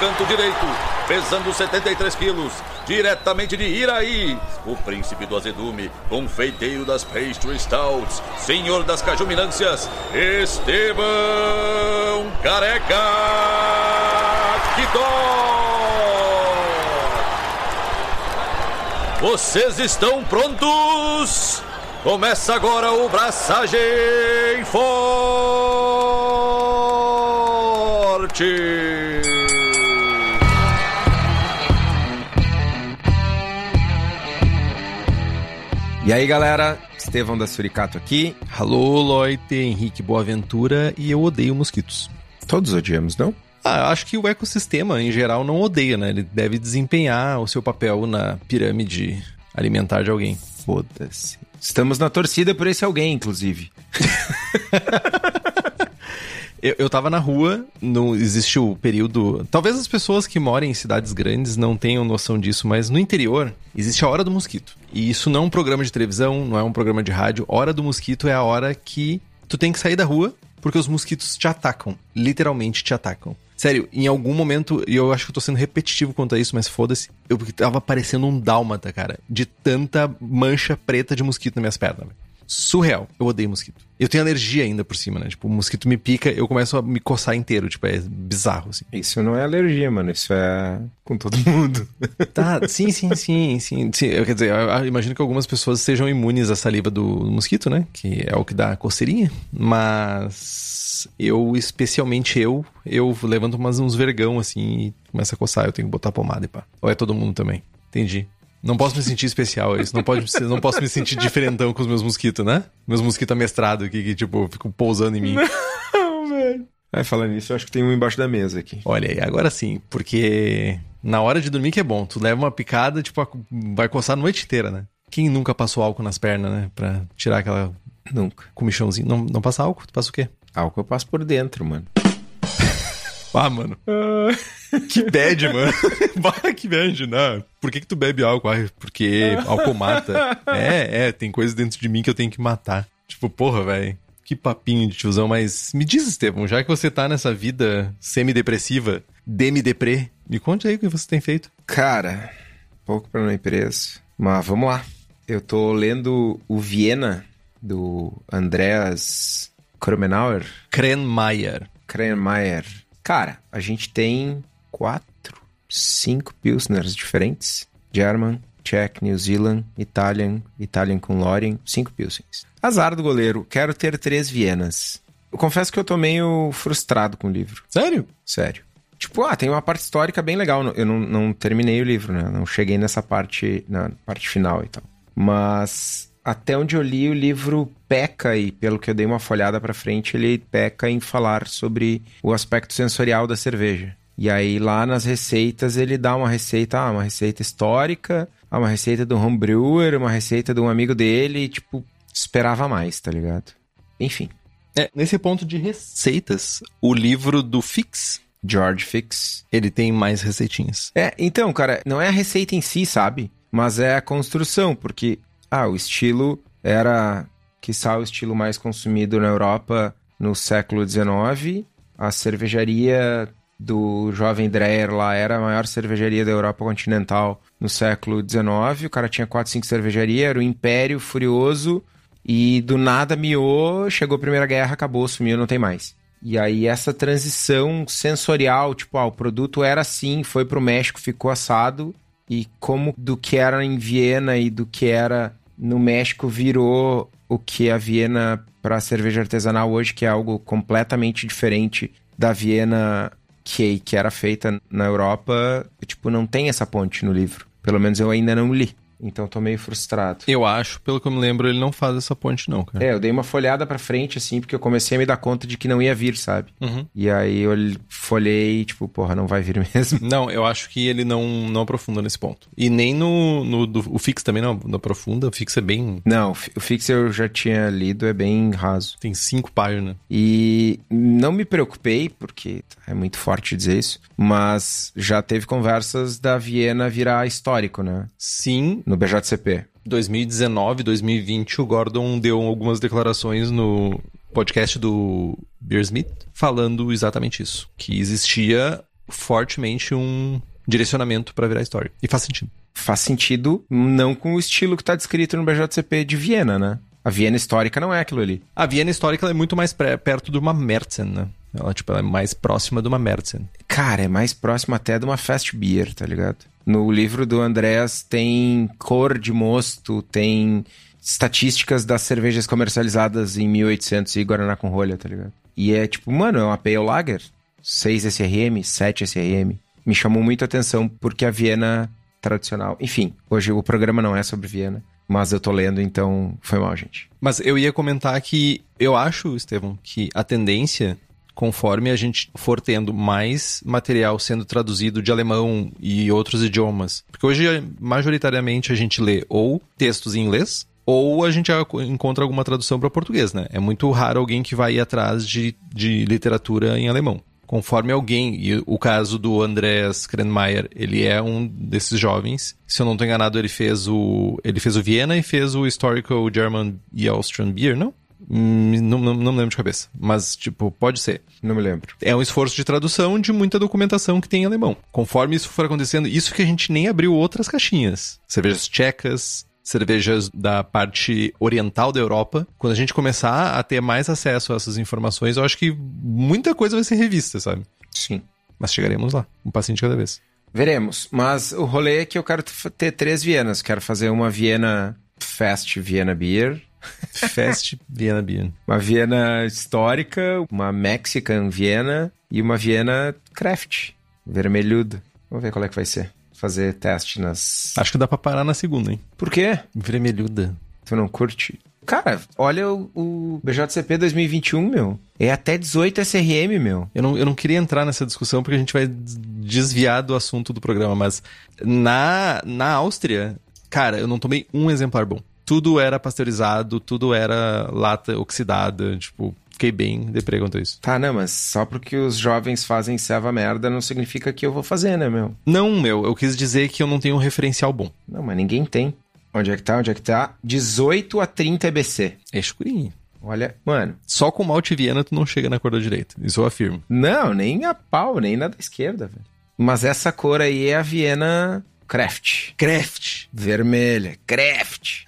Canto direito, pesando 73 quilos, diretamente de Iraí, o príncipe do azedume, confeiteiro das pastry stouts, senhor das cajuminâncias, Esteban Careca Quitó. Vocês estão prontos? Começa agora o Braçagem Forte! E aí, galera, Estevão da Suricato aqui. Alô, Loite, Henrique Boaventura e eu odeio mosquitos. Todos odiamos, não? Ah, acho que o ecossistema em geral não odeia, né? Ele deve desempenhar o seu papel na pirâmide alimentar de alguém. Foda-se. Estamos na torcida por esse alguém, inclusive. Eu, eu tava na rua, não existe o período. Talvez as pessoas que moram em cidades grandes não tenham noção disso, mas no interior existe a hora do mosquito. E isso não é um programa de televisão, não é um programa de rádio. Hora do mosquito é a hora que tu tem que sair da rua porque os mosquitos te atacam. Literalmente te atacam. Sério, em algum momento, e eu acho que eu tô sendo repetitivo quanto a isso, mas foda-se, eu tava parecendo um dálmata, cara, de tanta mancha preta de mosquito nas minhas pernas. Surreal. Eu odeio mosquito. Eu tenho alergia ainda por cima, né? Tipo, o mosquito me pica, eu começo a me coçar inteiro. Tipo, é bizarro, assim. Isso não é alergia, mano. Isso é com todo mundo. Tá, sim, sim, sim, sim. sim. Eu, quer dizer, eu imagino que algumas pessoas sejam imunes à saliva do mosquito, né? Que é o que dá coceirinha. Mas eu, especialmente eu, eu levanto umas, uns vergão, assim, e começa a coçar. Eu tenho que botar pomada e pá. Ou é todo mundo também? Entendi. Não posso me sentir especial, é isso. Não, pode, não posso me sentir diferentão com os meus mosquitos, né? Meus mosquitos amestrados aqui, que, tipo, ficam pousando em mim. Não, velho. Aí, falando nisso, eu acho que tem um embaixo da mesa aqui. Olha aí, agora sim, porque na hora de dormir que é bom. Tu leva uma picada, tipo, vai coçar a noite inteira, né? Quem nunca passou álcool nas pernas, né? Pra tirar aquela... Nunca. Comichãozinho. Não, não passa álcool? Tu passa o quê? Álcool eu passo por dentro, mano. Ah, mano. Que bad, mano. bah, que bad, né? Por que que tu bebe álcool? Ah, porque álcool mata. É, é, tem coisas dentro de mim que eu tenho que matar. Tipo, porra, velho. Que papinho de tiozão, mas me diz, Estevão, já que você tá nessa vida semi-depressiva, demi-deprê, me conte aí o que você tem feito. Cara, pouco pra não ir preso. Mas vamos lá. Eu tô lendo o Viena, do Andreas Kromenauer. Krenmeier. Krenmeier. Cara, a gente tem quatro, cinco Pilsners diferentes. German, Czech, New Zealand, Italian, Italian com Lorien, cinco Pilsens. Azar do goleiro, quero ter três Vienas. Eu confesso que eu tô meio frustrado com o livro. Sério? Sério. Tipo, ah, tem uma parte histórica bem legal. Eu não, não terminei o livro, né? Não cheguei nessa parte, na parte final e tal. Mas até onde eu li, o livro peca, e pelo que eu dei uma folhada para frente, ele peca em falar sobre o aspecto sensorial da cerveja. E aí, lá nas receitas, ele dá uma receita, ah, uma receita histórica, ah, uma receita do homebrewer, uma receita de um amigo dele, e, tipo, esperava mais, tá ligado? Enfim. É, nesse ponto de receitas, o livro do Fix, George Fix, ele tem mais receitinhas. É, então, cara, não é a receita em si, sabe? Mas é a construção, porque ah, o estilo era, quiçá, o estilo mais consumido na Europa no século XIX. A cervejaria do jovem Dreyer lá era a maior cervejaria da Europa continental no século XIX. O cara tinha quatro, cinco cervejarias, era o Império Furioso e do nada miou, chegou a Primeira Guerra, acabou, sumiu, não tem mais. E aí essa transição sensorial, tipo, ah, o produto era assim, foi pro México, ficou assado, e como do que era em Viena e do que era no México virou o que a Viena para cerveja artesanal hoje, que é algo completamente diferente da Viena que, que era feita na Europa. Tipo, não tem essa ponte no livro. Pelo menos eu ainda não li. Então tô meio frustrado. Eu acho, pelo que eu me lembro, ele não faz essa ponte, não, cara. É, eu dei uma folhada pra frente, assim, porque eu comecei a me dar conta de que não ia vir, sabe? Uhum. E aí eu folhei, tipo, porra, não vai vir mesmo. Não, eu acho que ele não, não aprofunda nesse ponto. E nem no, no do, o Fix também não, não aprofunda. O Fix é bem. Não, o Fi- o Fix eu já tinha lido, é bem raso. Tem cinco páginas. E não me preocupei, porque é muito forte dizer isso, mas já teve conversas da Viena virar histórico, né? Sim, No BJCP. 2019, 2020, o Gordon deu algumas declarações no podcast do Beersmith falando exatamente isso. Que existia fortemente um direcionamento para virar história. E faz sentido. Faz sentido não com o estilo que tá descrito no BJCP de Viena, né? A Viena histórica não é aquilo ali. A Viena histórica é muito mais pré- perto de uma Märzen, né? Ela, tipo, ela é mais próxima de uma Märzen. Cara, é mais próximo até de uma fast beer, tá ligado? No livro do Andreas tem cor de mosto, tem estatísticas das cervejas comercializadas em 1800 e Guaraná com rolha, tá ligado? E é tipo, mano, é uma Pale Lager, 6 SRM, 7 SRM. Me chamou muito a atenção porque a Viena tradicional. Enfim, hoje o programa não é sobre Viena, mas eu tô lendo, então foi mal, gente. Mas eu ia comentar que eu acho, Estevão, que a tendência, conforme a gente for tendo mais material sendo traduzido de alemão e outros idiomas, porque hoje majoritariamente a gente lê ou textos em inglês ou a gente encontra alguma tradução para português, né? É muito raro alguém que vai atrás de, de literatura em alemão. Conforme alguém, e o caso do Andreas Krenmeier, ele é um desses jovens. Se eu não estou enganado, ele fez o ele fez o Viena e fez o Historical German e Austrian Beer, não? Hum, Não, não, não me lembro de cabeça. Mas, tipo, pode ser. Não me lembro. É um esforço de tradução de muita documentação que tem em alemão. Conforme isso for acontecendo, isso que a gente nem abriu outras caixinhas. Cervejas tchecas, cervejas da parte oriental da Europa. Quando a gente começar a ter mais acesso a essas informações, eu acho que muita coisa vai ser revista, sabe? Sim. Mas chegaremos lá, um passinho de cada vez. Veremos. Mas o rolê é que eu quero ter três Vienas. Quero fazer uma Viena Fest Viena Beer, Fest Viena Beer. uma Viena histórica, uma Mexican Viena e uma Viena Craft, vermelhuda. Vamos ver qual é que vai ser. Fazer teste nas. Acho que dá pra parar na segunda, hein? Por quê? Vermelhuda. Tu não curte? Cara, olha o, o BJCP 2021, meu. É até 18 SRM, meu. Eu não, eu não queria entrar nessa discussão porque a gente vai des- desviar do assunto do programa, mas na, na Áustria, cara, eu não tomei um exemplar bom. Tudo era pasteurizado, tudo era lata oxidada, tipo, fiquei bem deprê quanto isso. Tá, não, mas só porque os jovens fazem serva merda não significa que eu vou fazer, né, meu? Não, meu, eu quis dizer que eu não tenho um referencial bom. Não, mas ninguém tem. Onde é que tá? Onde é que tá? 18 a 30 EBC. É escurinho. Olha, mano. Só com malte Viena tu não chega na cor da direita. Isso eu afirmo. Não, nem a pau, nem na da esquerda, velho. Mas essa cor aí é a Viena Craft. Craft. Vermelha. Craft.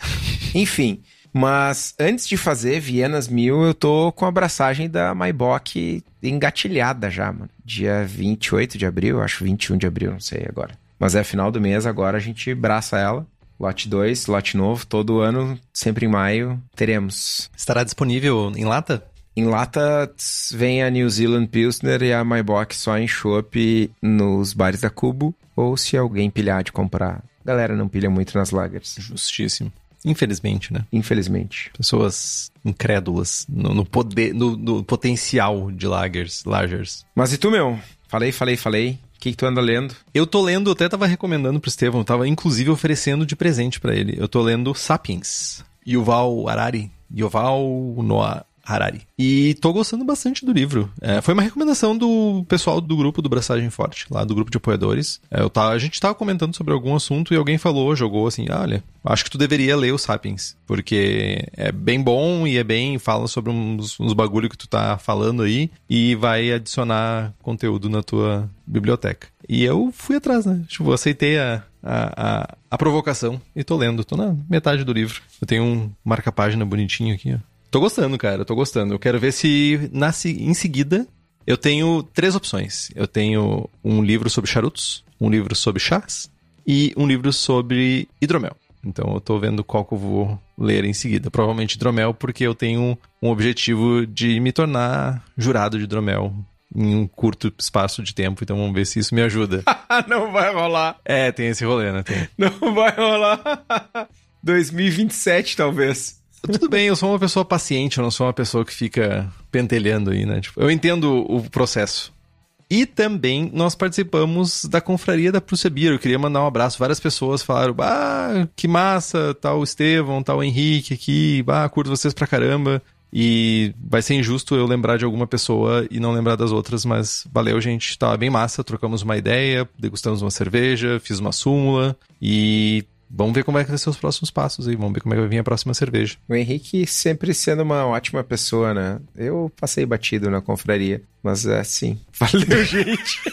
Enfim. Mas antes de fazer Vienas Mil, eu tô com a abraçagem da Maibach engatilhada já, mano. Dia 28 de abril, acho 21 de abril, não sei agora. Mas é final do mês, agora a gente braça ela. Lote 2, lote novo, todo ano, sempre em maio, teremos. Estará disponível em lata? Em lata vem a New Zealand Pilsner e a Maibach só em chopp nos bares da Cubo, ou se alguém pilhar de comprar. Galera não pilha muito nas lagers, Justíssimo. Infelizmente, né? infelizmente. Pessoas incrédulas no, no poder, no, no potencial de lagers, lagers. Mas e tu, meu? Falei, falei, falei. O que, que tu anda lendo? Eu tô lendo, eu até tava recomendando pro Estevão, tava inclusive oferecendo de presente pra ele. Eu tô lendo Sapiens, Yuval Harari, Yuval Noah Harari. E tô gostando bastante do livro. É, foi uma recomendação do pessoal do grupo do Braçagem Forte, lá do grupo de apoiadores. É, eu tava, a gente tava comentando sobre algum assunto e alguém falou, jogou assim, ah, olha, acho que tu deveria ler o Sapiens, porque é bem bom e é bem, fala sobre uns, uns bagulho que tu tá falando aí e vai adicionar conteúdo na tua biblioteca. E eu fui atrás, né? Tipo, aceitei a, a, a, a provocação e tô lendo. Tô na metade do livro. Eu tenho um marca-página bonitinho aqui, ó. Tô gostando, cara. Tô gostando. Eu quero ver se na, se- em seguida eu tenho três opções. Eu tenho um livro sobre charutos, um livro sobre chás e um livro sobre hidromel. Então eu tô vendo qual que eu vou ler em seguida. Provavelmente hidromel, porque eu tenho um objetivo de me tornar jurado de hidromel em um curto espaço de tempo, então vamos ver se isso me ajuda. não vai rolar. É, tem esse rolê, né? Tem. Não vai rolar. 2027, talvez. Tudo bem, eu sou uma pessoa paciente, eu não sou uma pessoa que fica pentelhando aí, né? Tipo, eu entendo o processo. E também nós participamos da confraria da Prússia Beer. Eu queria mandar um abraço. Várias pessoas falaram: Ah, que massa, tal Estevão, tal Henrique aqui, ah, curto vocês pra caramba. E vai ser injusto eu lembrar de alguma pessoa e não lembrar das outras, mas valeu, gente. Tava bem massa, trocamos uma ideia, degustamos uma cerveja, fiz uma súmula e Vamos ver como é que vai ser os próximos passos aí. Vamos ver como é que vai vir a próxima cerveja. O Henrique sempre sendo uma ótima pessoa, né? Eu passei batido na confraria, mas é assim. Valeu, gente.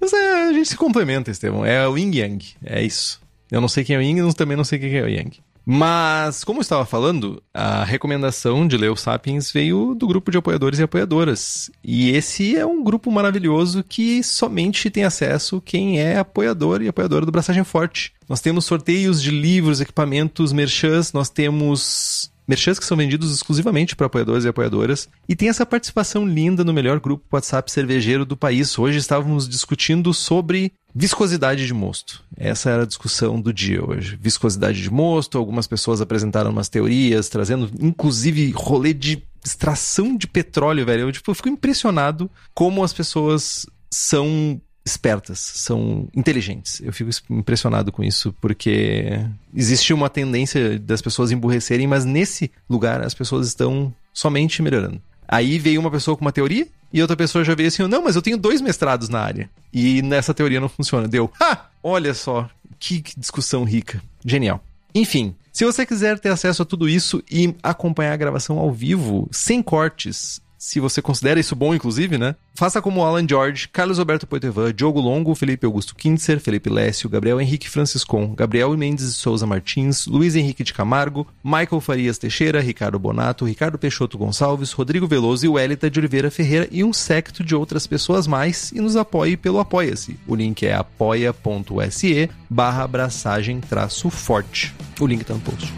mas é, a gente se complementa, Estevão. É o Yin Yang. É isso. Eu não sei quem é o Yin, também não sei quem é o Yang. Mas, como eu estava falando, a recomendação de ler o Sapiens veio do grupo de apoiadores e apoiadoras. E esse é um grupo maravilhoso que somente tem acesso quem é apoiador e apoiadora do Braçagem Forte. Nós temos sorteios de livros, equipamentos, merchans, nós temos merchans que são vendidos exclusivamente para apoiadores e apoiadoras. E tem essa participação linda no melhor grupo WhatsApp cervejeiro do país. Hoje estávamos discutindo sobre viscosidade de mosto. Essa era a discussão do dia hoje. Viscosidade de mosto, algumas pessoas apresentaram umas teorias, trazendo inclusive rolê de extração de petróleo, velho. Eu, tipo, eu fico impressionado como as pessoas são espertas, são inteligentes. Eu fico impressionado com isso, porque existe uma tendência das pessoas emburrecerem, mas nesse lugar as pessoas estão somente melhorando. Aí veio uma pessoa com uma teoria e outra pessoa já veio assim: não, mas eu tenho dois mestrados na área. E nessa teoria não funciona. Deu, ha! Olha só, que discussão rica. Genial. Enfim, se você quiser ter acesso a tudo isso e acompanhar a gravação ao vivo, sem cortes, se você considera isso bom, inclusive, né? Faça como Alan George, Carlos Alberto Poitevin, Diogo Longo, Felipe Augusto Kintzer, Felipe Lécio, Gabriel Henrique Franciscon, Gabriel Mendes de Souza Martins, Luiz Henrique de Camargo, Michael Farias Teixeira, Ricardo Bonato, Ricardo Peixoto Gonçalves, Rodrigo Veloso e Welita de Oliveira Ferreira e um secto de outras pessoas mais e nos apoie pelo Apoia-se. O link é apoia.se barra abraçagem traço forte. O link tá no post.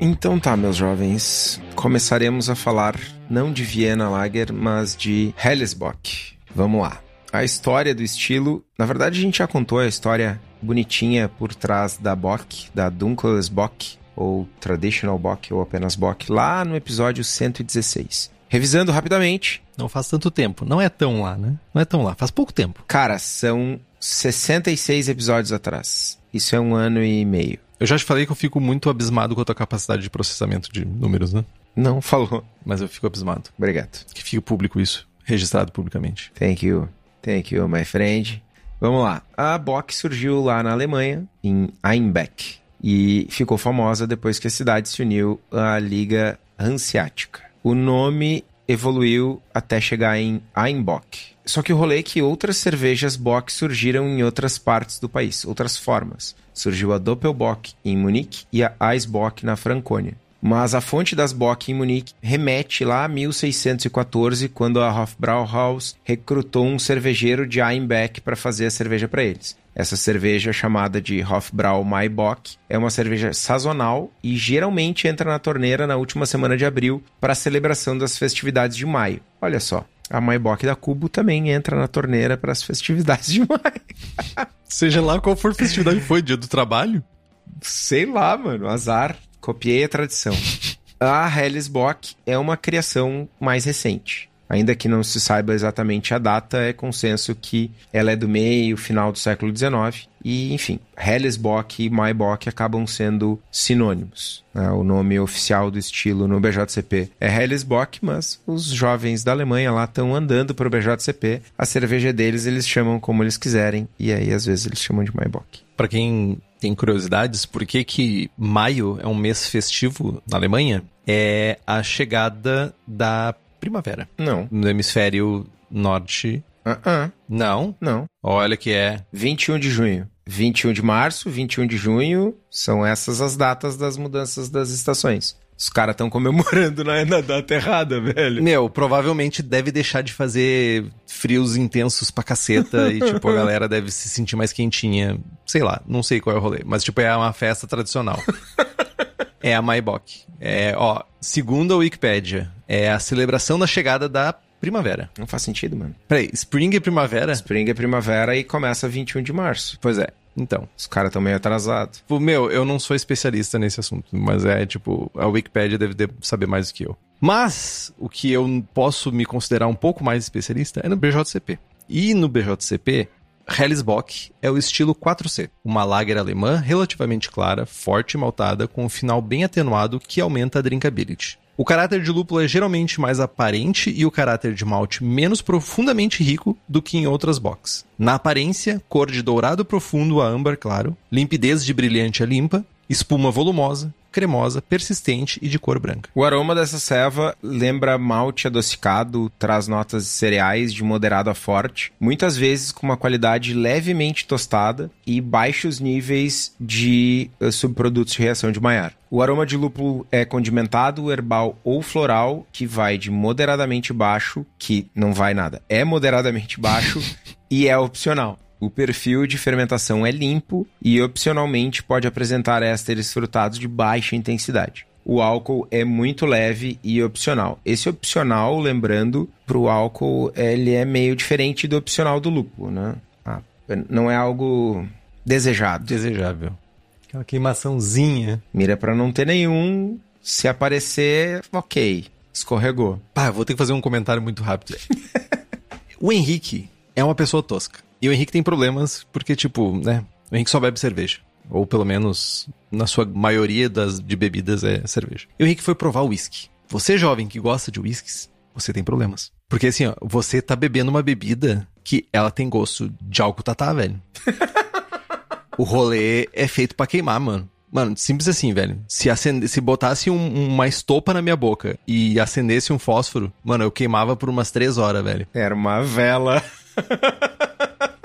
Então tá, meus jovens, começaremos a falar não de Viena Lager, mas de Hellesbock. Vamos lá. A história do estilo, na verdade a gente já contou a história bonitinha por trás da Bock, da Dunkles Bock, ou Traditional Bock, ou apenas Bock, lá no episódio 116. Revisando rapidamente. Não faz tanto tempo. Não é tão lá, né? Não é tão lá. Faz pouco tempo. Cara, são 66 episódios atrás. Isso é um ano e meio. Eu já te falei que eu fico muito abismado com a tua capacidade de processamento de números, né? Não falou. Mas eu fico abismado. Obrigado. Que fique público isso, registrado publicamente. Thank you. Thank you, my friend. Vamos lá. A Bock surgiu lá na Alemanha, em Einbeck, e ficou famosa depois que a cidade se uniu à Liga Hanseática. O nome evoluiu até chegar em Einbock. Só que o rolê é que outras cervejas Bock surgiram em outras partes do país, outras formas surgiu a Doppelbock em Munique e a Eisbock na Franconia. Mas a fonte das Bock em Munique remete lá a 1614, quando a Hofbrauhaus recrutou um cervejeiro de Einbeck para fazer a cerveja para eles. Essa cerveja, chamada de Hofbrau Maibock, é uma cerveja sazonal e geralmente entra na torneira na última semana de abril para a celebração das festividades de maio. Olha só, a Maibock da Cubo também entra na torneira para as festividades de maio. Seja lá qual for festividade foi, dia do trabalho? Sei lá, mano, azar. Copiei a tradição. A Hellesbock é uma criação mais recente. Ainda que não se saiba exatamente a data, é consenso que ela é do meio, final do século XIX. E, enfim, Hellesbock e Maibock acabam sendo sinônimos. Né? O nome oficial do estilo no BJCP é Hellesbock, mas os jovens da Alemanha lá estão andando para o BJCP. A cerveja deles eles chamam como eles quiserem, e aí às vezes eles chamam de Maibock. Para quem tem curiosidades, por que, que maio é um mês festivo na Alemanha? É a chegada da primavera. Não. No hemisfério norte. Uh -uh. Não? Não. Olha que é. 21 de junho. 21 de março, 21 de junho, são essas as datas das mudanças das estações. Os caras estão comemorando na, na data errada, velho. Meu, provavelmente deve deixar de fazer frios intensos pra caceta e, tipo, a galera deve se sentir mais quentinha. Sei lá, não sei qual é o rolê, mas, tipo, é uma festa tradicional. é a Maibok. É, ó, segundo a Wikipédia, é a celebração da chegada da primavera. Não faz sentido, mano. Peraí, Spring é primavera? Spring é primavera e começa 21 de março. Pois é. Então, Os caras estão meio atrasados. Tipo, meu, eu não sou especialista nesse assunto, mas é tipo, a Wikipedia deve de- saber mais do que eu. Mas o que eu posso me considerar um pouco mais especialista é no BJCP. E no BJCP, Hellesbock é o estilo 4C, uma lager alemã relativamente clara, forte e maltada, com um final bem atenuado que aumenta a drinkability. O caráter de lúpulo é geralmente mais aparente e o caráter de malte menos profundamente rico do que em outras box. Na aparência, cor de dourado profundo a âmbar claro, limpidez de brilhante a limpa, espuma volumosa, cremosa, persistente e de cor branca. O aroma dessa ceva lembra malte adocicado, traz notas de cereais de moderado a forte, muitas vezes com uma qualidade levemente tostada e baixos níveis de eh, subprodutos de reação de Maillard. O aroma de lúpulo é condimentado, herbal ou floral, que vai de moderadamente baixo, que não vai nada, é moderadamente baixo e é opcional. O perfil de fermentação é limpo e opcionalmente pode apresentar ésteres frutados de baixa intensidade. O álcool é muito leve e opcional. Esse opcional, lembrando, para o álcool ele é meio diferente do opcional do lúpulo, né? Ah, não é algo desejado. Desejável. Aquela queimaçãozinha. Mira para não ter nenhum. Se aparecer, ok. Escorregou. Pá, vou ter que fazer um comentário muito rápido. o Henrique é uma pessoa tosca. E o Henrique tem problemas porque, tipo, né? O Henrique só bebe cerveja. Ou pelo menos, na sua maioria das, de bebidas é cerveja. E o Henrique foi provar o uísque. Você, jovem, que gosta de uísques, você tem problemas. Porque assim, ó, você tá bebendo uma bebida que ela tem gosto de álcool tatá, velho. o rolê é feito pra queimar, mano. Mano, simples assim, velho. Se, acende, se botasse um- uma estopa na minha boca e acendesse um fósforo, mano, eu queimava por umas três horas, velho. Era uma vela.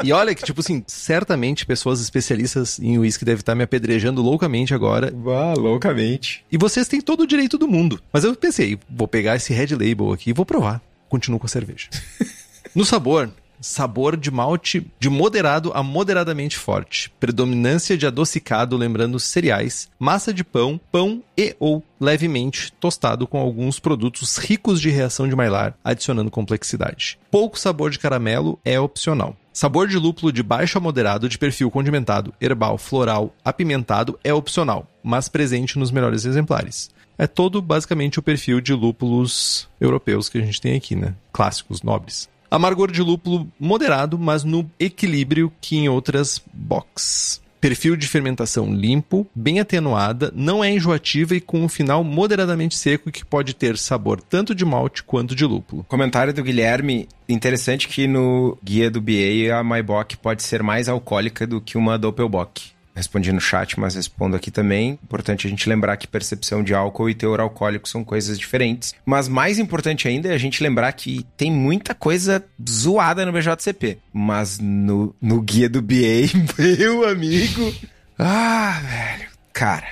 E olha que, tipo assim, certamente pessoas especialistas em uísque devem estar me apedrejando loucamente agora. Ah, loucamente. E vocês têm todo o direito do mundo. Mas eu pensei, vou pegar esse Red Label aqui e vou provar. Continuo com a cerveja. no sabor, sabor de malte de moderado a moderadamente forte. Predominância de adocicado, lembrando cereais, massa de pão, pão e ou levemente tostado com alguns produtos ricos de reação de Maillard, adicionando complexidade. Pouco sabor de caramelo é opcional. Sabor de lúpulo de baixo a moderado de perfil condimentado, herbal, floral, apimentado é opcional, mas presente nos melhores exemplares. É todo basicamente o perfil de lúpulos europeus que a gente tem aqui, né? Clássicos, nobres. Amargor de lúpulo moderado, mas no equilíbrio que em outras box. Perfil de fermentação limpo, bem atenuada, não é enjoativa e com um final moderadamente seco que pode ter sabor tanto de malte quanto de lúpulo. Comentário do Guilherme. Interessante que no guia do BA a Maibach pode ser mais alcoólica do que uma Doppelbock. Respondi no chat, mas respondo aqui também. Importante a gente lembrar que percepção de álcool e teor alcoólico são coisas diferentes. Mas mais importante ainda é a gente lembrar que tem muita coisa zoada no BJCP. Mas no, no guia do BA, meu amigo. Ah, velho. Cara,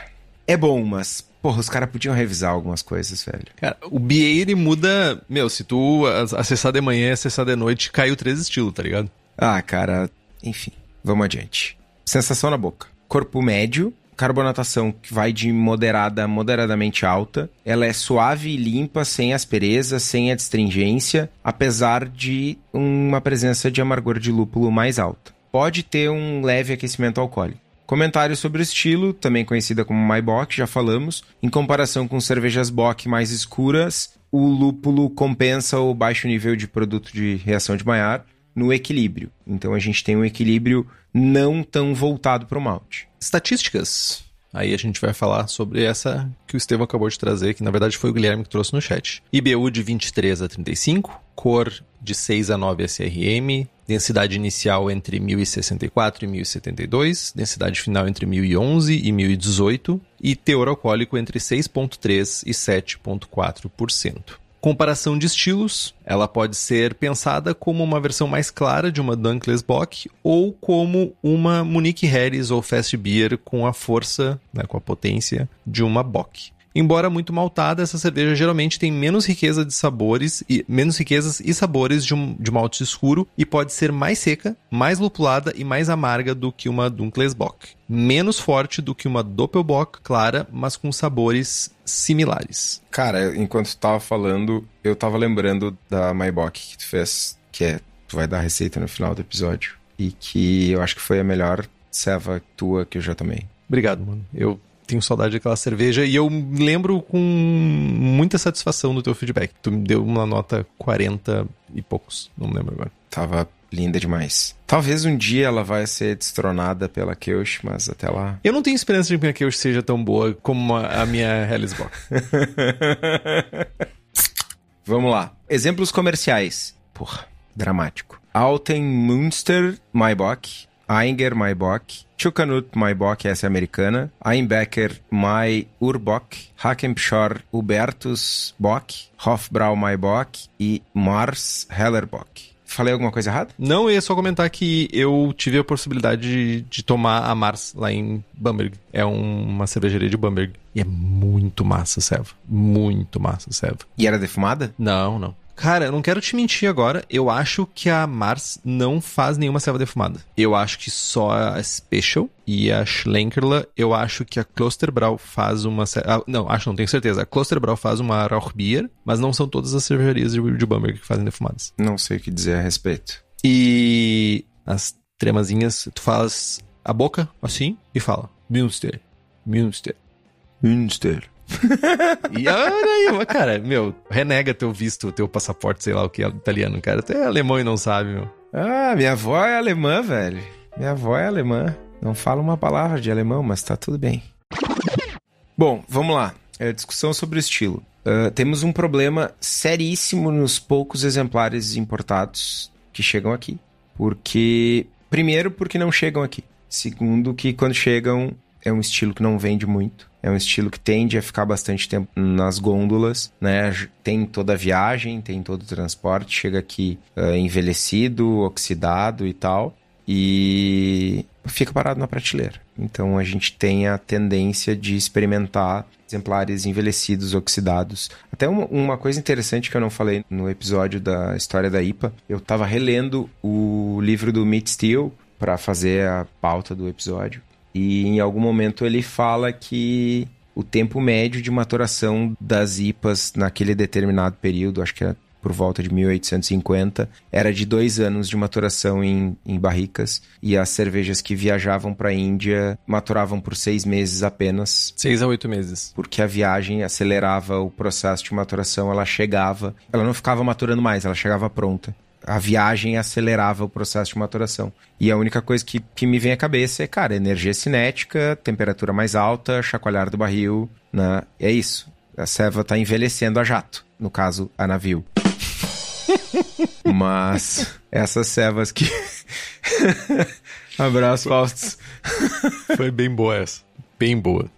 é bom, mas. Porra, os caras podiam revisar algumas coisas, velho. Cara, o BA ele muda. Meu, se tu acessar de manhã e acessar de noite, caiu três estilos, tá ligado? Ah, cara, enfim, vamos adiante. Sensação na boca. Corpo médio, carbonatação que vai de moderada a moderadamente alta. Ela é suave e limpa, sem aspereza, sem adstringência, apesar de uma presença de amargor de lúpulo mais alta. Pode ter um leve aquecimento alcoólico. Comentário sobre o estilo, também conhecida como Maibach, já falamos. Em comparação com cervejas Bock mais escuras, o lúpulo compensa o baixo nível de produto de reação de Maillard no equilíbrio. Então a gente tem um equilíbrio não tão voltado para o malte. Estatísticas. Aí a gente vai falar sobre essa que o Estevão acabou de trazer, que na verdade foi o Guilherme que trouxe no chat. IBU de 23 a 35, cor de 6 a 9 SRM, densidade inicial entre 1064 e 1072, densidade final entre 1011 e 1018 e teor alcoólico entre 6.3 e 7.4%. Comparação de estilos, ela pode ser pensada como uma versão mais clara de uma Dunkless Bock ou como uma Munich Harris ou Fast Beer com a força, né, com a potência de uma Bock. Embora muito maltada, essa cerveja geralmente tem menos riqueza de sabores e menos riquezas e sabores de um, de malte escuro e pode ser mais seca, mais lupulada e mais amarga do que uma Dunkles Bock. Menos forte do que uma Doppelbock clara, mas com sabores similares. Cara, enquanto tu tava falando, eu tava lembrando da Maibach que tu fez, que é, tu vai dar a receita no final do episódio, e que eu acho que foi a melhor ceva tua que eu já tomei. Obrigado, mano. Eu tenho saudade daquela cerveja e eu lembro com muita satisfação do teu feedback. Tu me deu uma nota 40 e poucos, não me lembro agora. Tava linda demais. Talvez um dia ela vai ser destronada pela Keush, mas até lá. Eu não tenho esperança de que a Keush seja tão boa como a minha Hellisbock. Vamos lá. Exemplos comerciais. Porra, dramático. Alten Münster Maibach, Einger Maibach, Chukanut Maibach, essa é americana, Einbecker Mai Urbock, Hackempschor Hubertus Bock, Hofbrau Maibach e Mars Hellerbock. Falei alguma coisa errada? Não, eu ia só comentar que eu tive a possibilidade de, de tomar a Mars lá em Bamberg. É um, uma cervejaria de Bamberg. E é muito massa, Seva. Muito massa, Seva. E era defumada? Não, não. Cara, eu não quero te mentir agora. Eu acho que a Mars não faz nenhuma selva defumada. Eu acho que só a Special e a Schlenkerla. Eu acho que a Klosterbrau faz uma. Ah, não, acho, não tenho certeza. A Klosterbrau faz uma Rauchbier, mas não são todas as cervejarias de, de Bamberg que fazem defumadas. Não sei o que dizer a respeito. E as tremazinhas, tu faz a boca assim e fala: Münster, Münster. Münster. e olha aí, cara, meu, renega teu visto, teu passaporte, sei lá o que italiano, cara. Tu é alemão e não sabe, meu. Ah, minha avó é alemã, velho. Minha avó é alemã. Não fala uma palavra de alemão, mas tá tudo bem. Bom, vamos lá. É discussão sobre estilo. Uh, temos um problema seríssimo nos poucos exemplares importados que chegam aqui. Porque, primeiro, porque não chegam aqui. Segundo, que quando chegam, é um estilo que não vende muito. É um estilo que tende a ficar bastante tempo nas gôndolas, né? Tem toda a viagem, tem todo o transporte, chega aqui uh, envelhecido, oxidado e tal, e fica parado na prateleira. Então a gente tem a tendência de experimentar exemplares envelhecidos, oxidados. Até uma, uma, coisa interessante que eu não falei no episódio da história da IPA, eu estava relendo o livro do Meat Steel para fazer a pauta do episódio. E em algum momento ele fala que o tempo médio de maturação das IPAs naquele determinado período, acho que era por volta de 1850, era de dois anos de maturação em, em barricas. E as cervejas que viajavam para a Índia maturavam por seis meses apenas. Seis a oito meses. Porque a viagem acelerava o processo de maturação, ela chegava. Ela não ficava maturando mais, ela chegava pronta a viagem acelerava o processo de maturação. E a única coisa que, que me vem à cabeça é, cara, energia cinética, temperatura mais alta, chacoalhar do barril, né? É isso. A ceva tá envelhecendo a jato, no caso, a navio. Mas essas cevas que. Abraço, Faustos. Foi bem boa essa. Bem boa.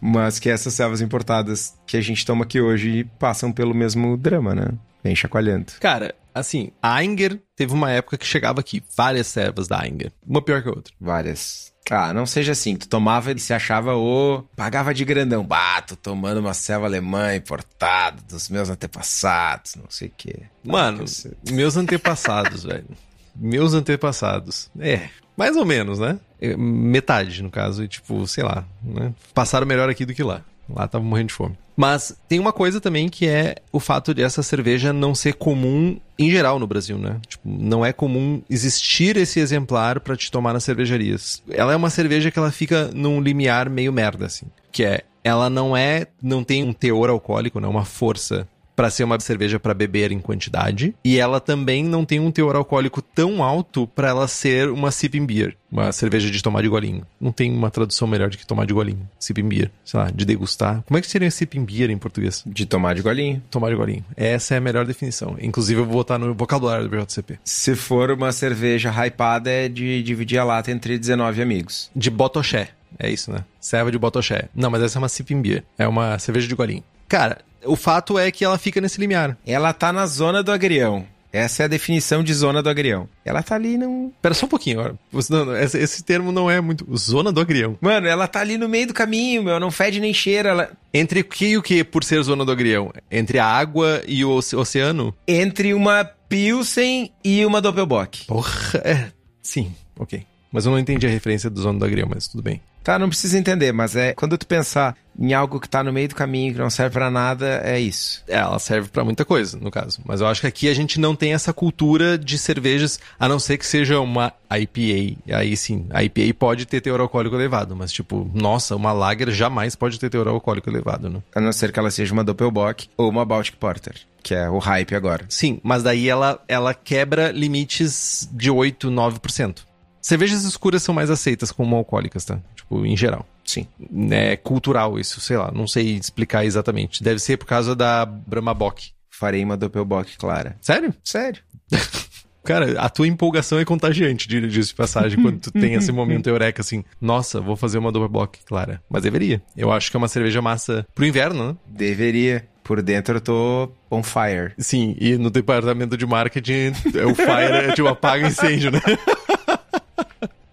Mas que essas cevas importadas que a gente toma aqui hoje passam pelo mesmo drama, né? Vem chacoalhando. Cara, assim, a Ainger teve uma época que chegava aqui, várias servas da Ainger. Uma pior que a outra. Várias. Ah, não seja assim. Tu tomava e se achava o. Pagava de grandão. Bah, tô tomando uma serva alemã importada dos meus antepassados, não sei o quê. Mano, meus antepassados, velho. Meus antepassados. É, mais ou menos, né? É, metade, no caso. E, tipo, sei lá, né? Passaram melhor aqui do que lá. Lá tava morrendo de fome. Mas tem uma coisa também que é o fato de essa cerveja não ser comum em geral no Brasil, né? Tipo, não é comum existir esse exemplar para te tomar nas cervejarias. Ela é uma cerveja que ela fica num limiar meio merda, assim. Que é, ela não é, não tem um teor alcoólico, né? Uma força para ser uma cerveja para beber em quantidade, e ela também não tem um teor alcoólico tão alto para ela ser uma sipping beer, uma cerveja de tomar de golinho. Não tem uma tradução melhor de que tomar de golinho, sipping beer, sei lá, de degustar. Como é que seria sipping beer em português? De tomar de golinho. Tomar de golinho. Essa é a melhor definição. Inclusive eu vou botar no vocabulário do BJCP. Se for uma cerveja hypada é de dividir a lata entre 19 amigos. De botoché. É isso, né? Serva de botoché. Não, mas essa é uma sipping beer. É uma cerveja de golinho. Cara, o fato é que ela fica nesse limiar. Ela tá na zona do agrião. Essa é a definição de zona do agrião. Ela tá ali num. Pera só um pouquinho, ó. Não, não, esse, esse termo não é muito. Zona do agrião. Mano, ela tá ali no meio do caminho, meu. Não fede nem cheira. Ela... Entre o que e o que por ser zona do agrião? Entre a água e o oce- oceano? Entre uma Pilsen e uma Doppelbock. Porra, é. Sim, ok. Mas eu não entendi a referência do zona do agrião, mas tudo bem. Tá, não precisa entender, mas é quando tu pensar em algo que tá no meio do caminho, que não serve pra nada, é isso. É, ela serve pra muita coisa, no caso. Mas eu acho que aqui a gente não tem essa cultura de cervejas, a não ser que seja uma IPA. Aí sim, a IPA pode ter teor alcoólico elevado, mas tipo, nossa, uma lager jamais pode ter teor alcoólico elevado, né? A não ser que ela seja uma Doppelbock ou uma Baltic Porter, que é o hype agora. Sim, mas daí ela, ela quebra limites de 8, 9%. Cervejas escuras são mais aceitas como alcoólicas, tá? Tipo, em geral. Sim. É cultural isso, sei lá, não sei explicar exatamente. Deve ser por causa da Brahma Bock. Farei uma Doppelbock clara. Sério? Sério. Cara, a tua empolgação é contagiante, diga disso de passagem, quando tu tem esse momento eureka, assim, nossa, vou fazer uma double block, Clara. Mas deveria. Eu acho que é uma cerveja massa pro inverno, né? Deveria. Por dentro eu tô on fire. Sim, e no departamento de marketing, é o fire, é tipo, apaga incêndio, né?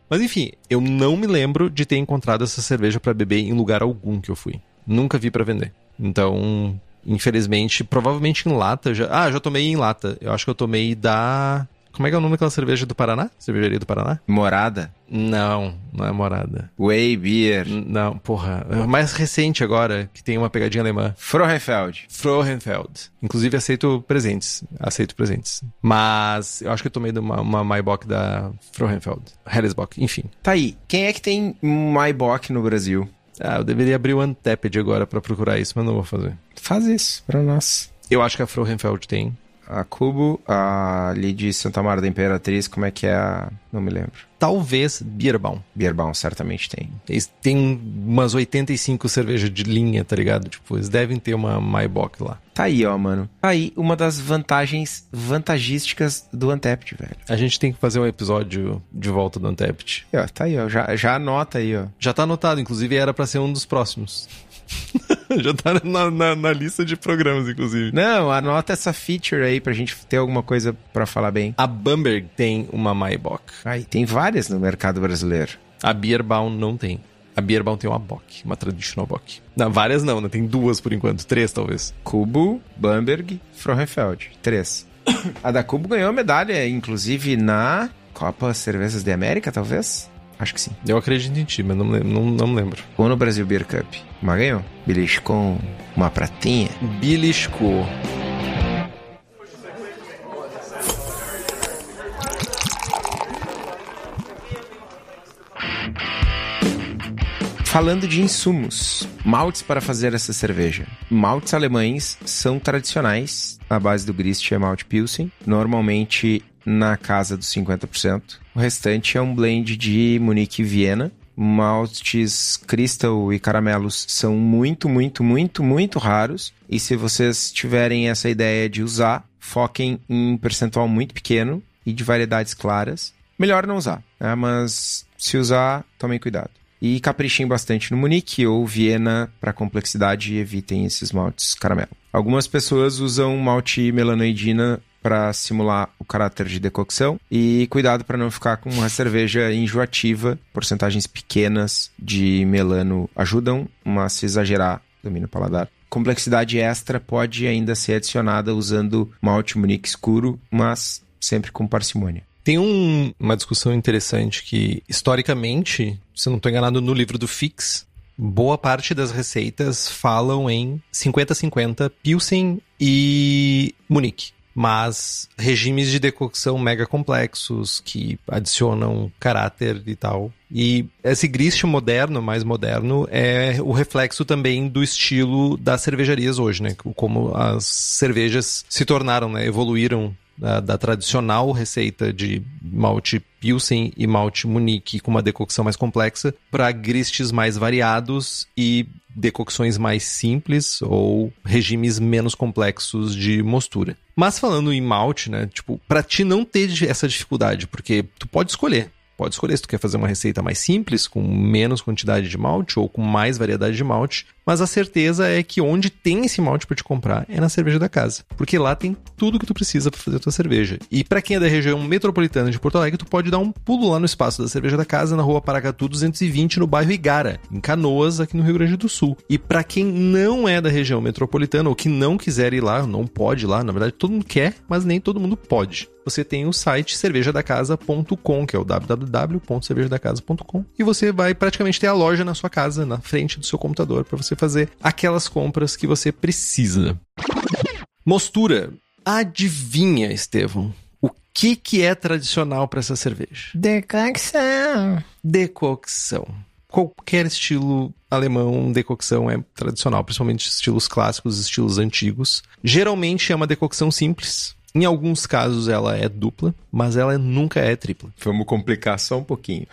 Mas enfim, eu não me lembro de ter encontrado essa cerveja pra beber em lugar algum que eu fui. Nunca vi pra vender. Então, infelizmente, provavelmente em lata já. Ah, já tomei em lata. Eu acho que eu tomei da. Como é que é o nome daquela cerveja do Paraná? Cervejaria do Paraná? Morada. Não, não é morada. Whey Beer. N- Não, porra. É mais recente agora, que tem uma pegadinha alemã. Frohenfeld. Frohenfeld. Inclusive aceito presentes. Aceito presentes. Mas eu acho que eu tomei uma, uma Maibach da Frohenfeld. Hellesbock, enfim. Tá aí. Quem é que tem Maibach no Brasil? Ah, eu deveria abrir o Untapped agora pra procurar isso, mas não vou fazer. Faz isso pra nós. Eu acho que a Frohenfeld tem. A Cubo, a ali de Santa Maria da Imperatriz, como é que é a... Não me lembro. Talvez Bierbaum. Bierbaum certamente tem. Eles têm umas 85 cervejas de linha, tá ligado? Tipo, eles devem ter uma Maibach lá. Tá aí, ó, mano. Tá aí uma das vantagens vantagísticas do Untapped, velho. A gente tem que fazer um episódio de volta do. E, ó, tá aí, ó. Já, já anota aí, ó. Já tá anotado, inclusive era pra ser um dos próximos. Já tá na, na, na lista de programas, inclusive. Não, anota essa feature aí pra gente ter alguma coisa pra falar bem. A Bamberg tem uma Maibach. Aí, tem várias no mercado brasileiro. A Bierbaum não tem. A Bierbaum tem uma Bock, uma Traditional Bock. Não, várias não, né? Tem duas por enquanto, três talvez. Cubo, Bamberg, Frohenfeld. Três. A da Cubo ganhou medalha, inclusive, na Copa Cervejas de América, talvez? Acho que sim. Eu acredito em ti, mas não, não, não lembro. Ou no Brasil Beer Cup. Mas ganhou. Beliscou uma pratinha. Belisco. Falando de insumos, maltes para fazer essa cerveja. Maltes alemães são tradicionais. A base do grist é malte Pilsen, normalmente na casa dos 50%. O restante é um blend de Munique e Viena. Maltes Crystal e caramelos são muito, muito, muito, muito raros. E se vocês tiverem essa ideia de usar, foquem em percentual muito pequeno e de variedades claras. Melhor não usar, né? mas se usar, tomem cuidado. E caprichem bastante no Munique ou Viena para complexidade e evitem esses maltes caramelo. Algumas pessoas usam malte melanoidina para simular o caráter de decocção e cuidado para não ficar com uma cerveja enjoativa. Porcentagens pequenas de melano ajudam, mas se exagerar, domina o paladar. Complexidade extra pode ainda ser adicionada usando malte Munique escuro, mas sempre com parcimônia. Tem um- uma discussão interessante que, historicamente, se não estou enganado, no livro do Fix, boa parte das receitas falam em 50-50 Pilsen e Munique. Mas regimes de decocção mega complexos que adicionam caráter e tal. E esse grist moderno, mais moderno, é o reflexo também do estilo das cervejarias hoje, né? Como as cervejas se tornaram, né? Evoluíram da, da tradicional receita de malte Pilsen e malte Munique com uma decocção mais complexa para gristes mais variados e decocções mais simples ou regimes menos complexos de mostura. Mas falando em malte, né, tipo, para ti não ter essa dificuldade, porque tu pode escolher. Pode escolher se tu quer fazer uma receita mais simples, com menos quantidade de malte ou com mais variedade de malte, mas a certeza é que onde tem esse malte para te comprar é na cerveja da casa, porque lá tem tudo que tu precisa para fazer a tua cerveja. E para quem é da região metropolitana de Porto Alegre, tu pode dar um pulo lá no espaço da cerveja da casa, na rua Paracatu 220, no bairro Igara, em Canoas, aqui no Rio Grande do Sul. E para quem não é da região metropolitana ou que não quiser ir lá, não pode ir lá, na verdade todo mundo quer, mas nem todo mundo pode você tem o site cervejadacasa.com, que é o www.cervejadacasa.com, e você vai praticamente ter a loja na sua casa, na frente do seu computador, para você fazer aquelas compras que você precisa. Mostura. Adivinha, Estevão, o que, que é tradicional para essa cerveja? Decocção. Decocção. Qualquer estilo alemão, decocção é tradicional, principalmente estilos clássicos, estilos antigos. Geralmente é uma decocção simples, em alguns casos ela é dupla, mas ela nunca é tripla. Vamos complicar só um pouquinho.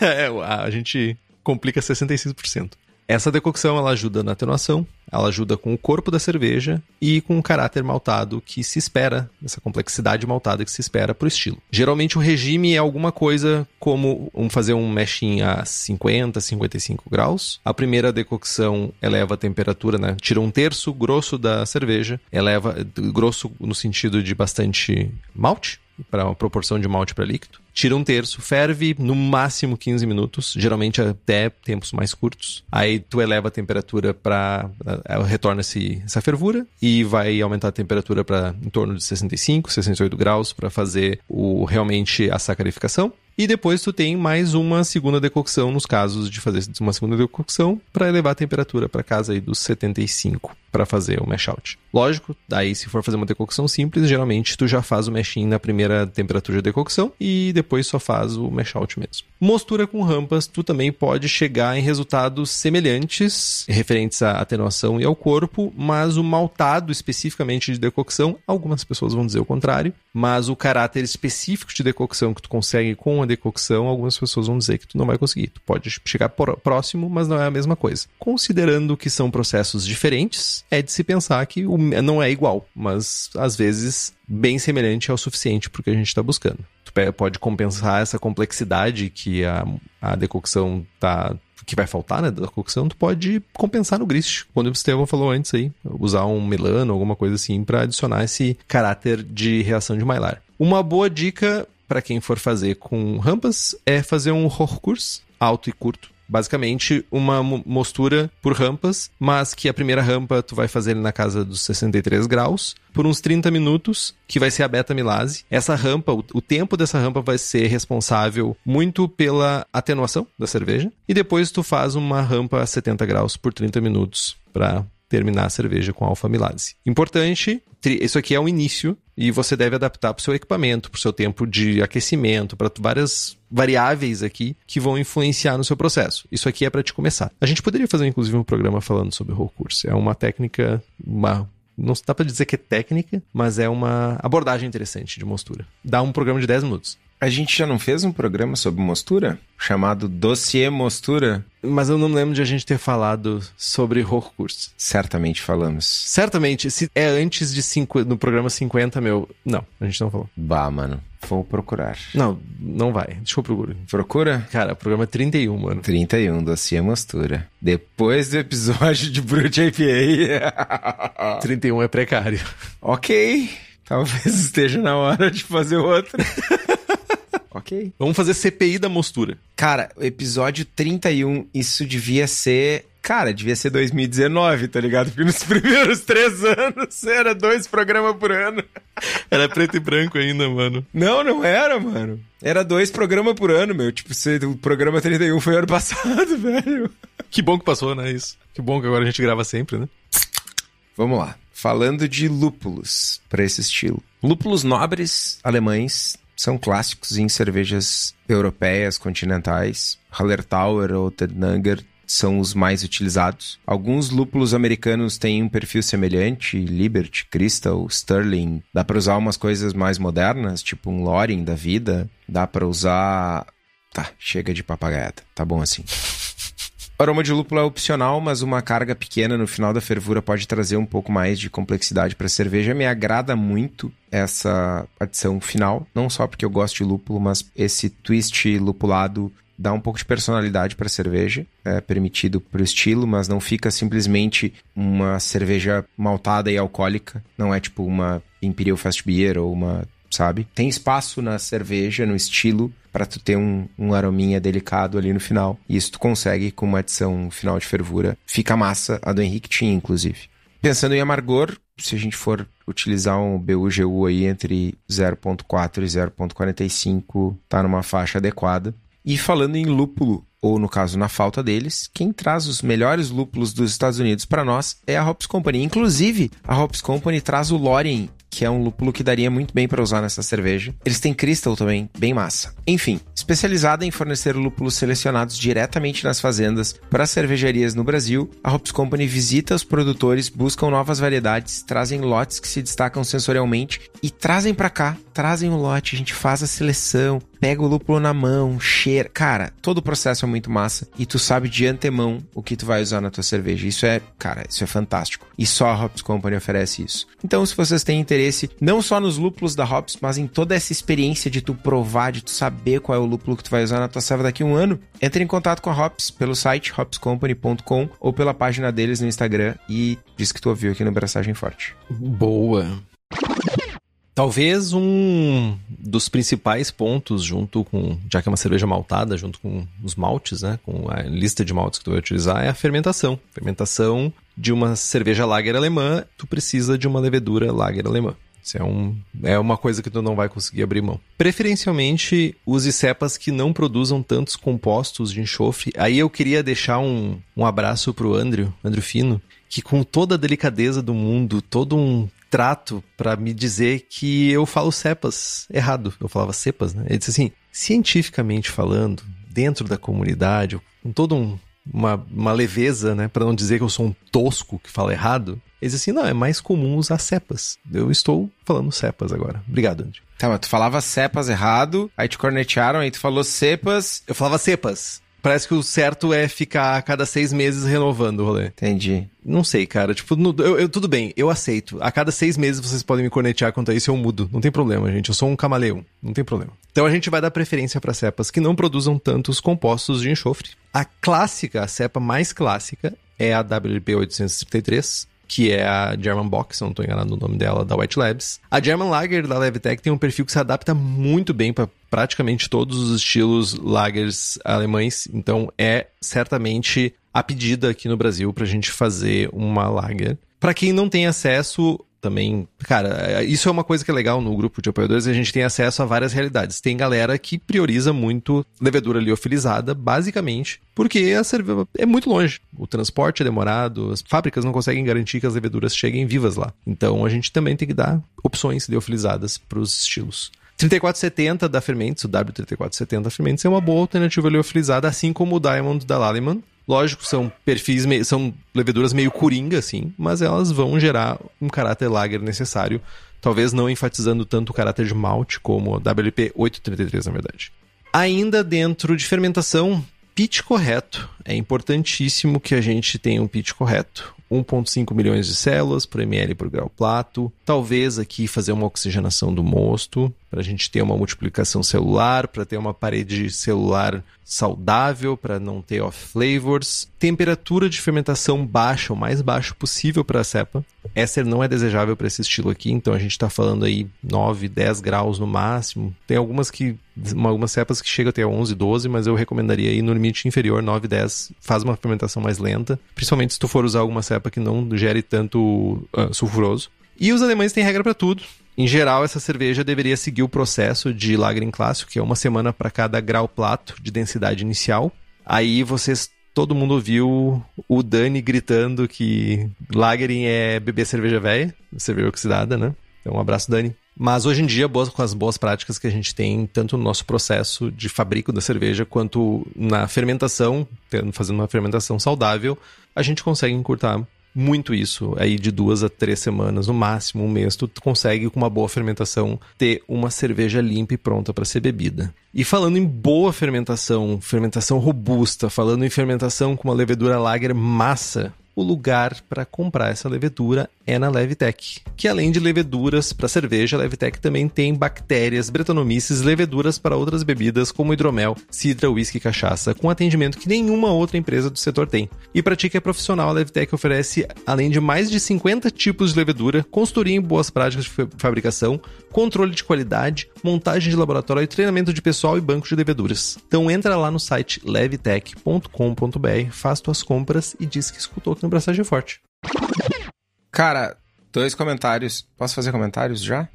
é, a gente complica 66%. Essa decocção ela ajuda na atenuação, ela ajuda com o corpo da cerveja e com o caráter maltado que se espera, essa complexidade maltada que se espera para o estilo. Geralmente o regime é alguma coisa como um, fazer um meshing a 50, 55 graus. A primeira decocção eleva a temperatura, né? tira um terço grosso da cerveja, eleva grosso no sentido de bastante malte, para uma proporção de malte para líquido. Tira um terço, ferve no máximo 15 minutos, geralmente até tempos mais curtos. Aí tu eleva a temperatura para eh, retorna -se essa fervura e vai aumentar a temperatura para em torno de 65, 68 graus para fazer o realmente a sacarificação. E depois tu tem mais uma segunda decocção nos casos de fazer uma segunda decocção para elevar a temperatura para casa aí dos 75 para fazer o mash out. Lógico, daí se for fazer uma decocção simples, geralmente tu já faz o mashing na primeira temperatura de decocção e depois só faz o mash out mesmo. Mostura com rampas, tu também pode chegar em resultados semelhantes referentes à atenuação e ao corpo, mas o maltado especificamente de decocção, algumas pessoas vão dizer o contrário, mas o caráter específico de decocção que tu consegue com a decocção, algumas pessoas vão dizer que tu não vai conseguir. Tu pode chegar próximo, mas não é a mesma coisa. Considerando que são processos diferentes, é de se pensar que não é igual, mas às vezes bem semelhante é o suficiente para o que a gente está buscando. Tu pode compensar essa complexidade que a, a decocção tá que vai faltar, né, da cocção, tu pode compensar no grist. Quando o Estevão falou antes aí, usar um melano, alguma coisa assim, para adicionar esse caráter de reação de Maillard. Uma boa dica para quem for fazer com rampas é fazer um Hochkurs alto e curto. Basicamente, uma mostura por rampas, mas que a primeira rampa tu vai fazer na casa dos 63 graus por uns 30 minutos, que vai ser a beta milase. Essa rampa, o, o tempo dessa rampa vai ser responsável muito pela atenuação da cerveja. E depois tu faz uma rampa a 70 graus por 30 minutos para terminar a cerveja com alfa-milase. Importante, isso aqui é o início e você deve adaptar para o seu equipamento, para o seu tempo de aquecimento, para várias variáveis aqui que vão influenciar no seu processo. Isso aqui é para te começar. A gente poderia fazer inclusive um programa falando sobre o curso. É uma técnica, uma não dá para dizer que é técnica, mas é uma abordagem interessante de mostura. Dá um programa de 10 minutos. A gente já não fez um programa sobre mostura? Chamado Dossiê Mostura? Mas eu não lembro de a gente ter falado sobre Hochkurs. Certamente falamos. Certamente. Se é antes de cinco, no programa 50, meu... Não, a gente não falou. Bah, mano. Vou procurar. Não, não vai. Deixa eu procurar. Procura? Cara, programa 31, mano. 31, Dossiê Mostura. Depois do episódio de Brute IPA. 31 é precário. Ok. Talvez esteja na hora de fazer outro. Ok. Vamos fazer CPI da mostura. Cara, episódio 31, isso devia ser. Cara, devia ser 2019, tá ligado? Porque nos primeiros três anos era dois programas por ano. Era preto e branco ainda, mano. Não, não era, mano. Era dois programas por ano, meu. Tipo, o programa 31 foi ano passado, velho. Que bom que passou, né? Isso. Que bom que agora a gente grava sempre, né? Vamos lá. Falando de lúpulos para esse estilo. Lúpulos nobres alemães são clássicos em cervejas europeias, continentais. Hallertauer ou Tednanger são os mais utilizados. Alguns lúpulos americanos têm um perfil semelhante, Liberty, Crystal, Sterling. Dá para usar umas coisas mais modernas, tipo um Loring da vida. Dá para usar... Tá, chega de papagaiada. Tá bom assim. O aroma de lúpulo é opcional, mas uma carga pequena no final da fervura pode trazer um pouco mais de complexidade para a cerveja. Me agrada muito essa adição final, não só porque eu gosto de lúpulo, mas esse twist lupulado dá um pouco de personalidade para a cerveja, é permitido para o estilo, mas não fica simplesmente uma cerveja maltada e alcoólica. Não é tipo uma Imperial Fast Beer ou uma sabe? Tem espaço na cerveja, no estilo, para tu ter um, um arominha delicado ali no final. E isso tu consegue com uma adição final de fervura. Fica massa, a do Henrique tinha, inclusive. Pensando em amargor, se a gente for utilizar um BUGU aí entre 0.4 e 0.45, tá numa faixa adequada. E falando em lúpulo, ou no caso na falta deles, quem traz os melhores lúpulos dos Estados Unidos para nós é a Hops Company. Inclusive, a Hops Company traz o Lorien que é um lúpulo que daria muito bem para usar nessa cerveja. Eles têm Crystal também, bem massa. Enfim, especializada em fornecer lúpulos selecionados diretamente nas fazendas para cervejarias no Brasil, a Hops Company visita os produtores, buscam novas variedades, trazem lotes que se destacam sensorialmente e trazem para cá, trazem o lote, a gente faz a seleção, pega o lúpulo na mão, cheira. Cara, todo o processo é muito massa e tu sabe de antemão o que tu vai usar na tua cerveja. Isso é, cara, isso é fantástico. E só a Hops Company oferece isso. Então, se vocês têm interesse não só nos lúpulos da Hops, mas em toda essa experiência de tu provar, de tu saber qual é o lúpulo que tu vai usar na tua serva daqui a um ano, entre em contato com a Hops pelo site hopscompany.com ou pela página deles no Instagram e diz que tu ouviu aqui no Braçagem Forte. Boa. Talvez um dos principais pontos, junto com, já que é uma cerveja maltada, junto com os maltes, né, com a lista de maltes que tu vai utilizar, é a fermentação. Fermentação de uma cerveja lager alemã, tu precisa de uma levedura lager alemã. Isso é, um, é uma coisa que tu não vai conseguir abrir mão. Preferencialmente, use cepas que não produzam tantos compostos de enxofre. Aí eu queria deixar um, um abraço pro Andrew, Andrew Fino, que com toda a delicadeza do mundo, todo um trato para me dizer que eu falo cepas errado. Eu falava cepas, né? Ele disse assim, cientificamente falando, dentro da comunidade, com todo um, uma, uma leveza, né, para não dizer que eu sou um tosco que fala errado, ele disse assim, não, é mais comum usar cepas. Eu estou falando cepas agora. Obrigado, Andy. Tá, mas tu falava cepas errado, aí te cornetearam, aí tu falou cepas. Eu falava cepas. Parece que o certo é ficar a cada seis meses renovando o rolê. Entendi. Não sei, cara. Tipo, no, eu, eu, tudo bem, eu aceito. A cada seis meses vocês podem me cornetear quanto a isso, eu mudo. Não tem problema, gente. Eu sou um camaleão. Não tem problema. Então a gente vai dar preferência para cepas que não produzam tantos compostos de enxofre. A clássica, a cepa mais clássica, é a WLP 833 que é a German Box, se não estou enganado no nome dela, da White Labs. A German Lager da Levtech tem um perfil que se adapta muito bem para praticamente todos os estilos lagers alemães, então é certamente a pedida aqui no Brasil para a gente fazer uma lager. Para quem não tem acesso, também, cara, isso é uma coisa que é legal no grupo de apoiadores, a gente tem acesso a várias realidades. Tem galera que prioriza muito levedura liofilizada, basicamente, porque a cerveja é muito longe. O transporte é demorado, as fábricas não conseguem garantir que as leveduras cheguem vivas lá. Então a gente também tem que dar opções liofilizadas para os estilos. 3470 da Fermentes, o W3470 da Fermentes, é uma boa alternativa liofilizada, assim como o Diamond da Lallemand, Lógico, são perfis, são leveduras meio coringa, assim, mas elas vão gerar um caráter lager necessário, talvez não enfatizando tanto o caráter de malte como WP 833, na verdade. Ainda dentro de fermentação, pitch correto. É importantíssimo que a gente tenha um pitch correto. 1,5 milhões de células por ml por grau plato. Talvez aqui fazer uma oxigenação do mosto, para a gente ter uma multiplicação celular, para ter uma parede celular saudável, para não ter off-flavors. Temperatura de fermentação baixa, o mais baixo possível para a cepa. Essa não é desejável para esse estilo aqui, então a gente está falando aí 9, 10 graus no máximo. Tem algumas que algumas cepas que chegam até 11, 12, mas eu recomendaria ir no limite inferior, 9, 10. Faz uma fermentação mais lenta, principalmente se tu for usar alguma cepa que não gere tanto uh, sulfuroso. E os alemães têm regra para tudo. Em geral, essa cerveja deveria seguir o processo de Lagering clássico, que é uma semana para cada grau plato de densidade inicial. Aí vocês, todo mundo ouviu o Dani gritando que Lagering é beber cerveja velha, cerveja oxidada, né? Então, um abraço, Dani. Mas hoje em dia, boas, com as boas práticas que a gente tem, tanto no nosso processo de fabrico da cerveja, quanto na fermentação, fazendo uma fermentação saudável, a gente consegue encurtar muito isso. Aí de duas a três semanas, no máximo um mês, tu consegue com uma boa fermentação ter uma cerveja limpa e pronta para ser bebida. E falando em boa fermentação, fermentação robusta, falando em fermentação com uma levedura lager massa, o lugar para comprar essa levedura é na Levitec, que além de leveduras para cerveja, a Levitec também tem bactérias, bretanomices, leveduras para outras bebidas como hidromel, cidra, whisky e cachaça, com atendimento que nenhuma outra empresa do setor tem. E para ti que é profissional, a Levitec oferece, além de mais de 50 tipos de levedura, consultoria em boas práticas de fabricação, controle de qualidade, montagem de laboratório e treinamento de pessoal e banco de leveduras. Então entra lá no site levitec.com.br, faz tuas compras e diz que escutou no Braçagem Forte. Cara, dois comentários. Posso fazer comentários já?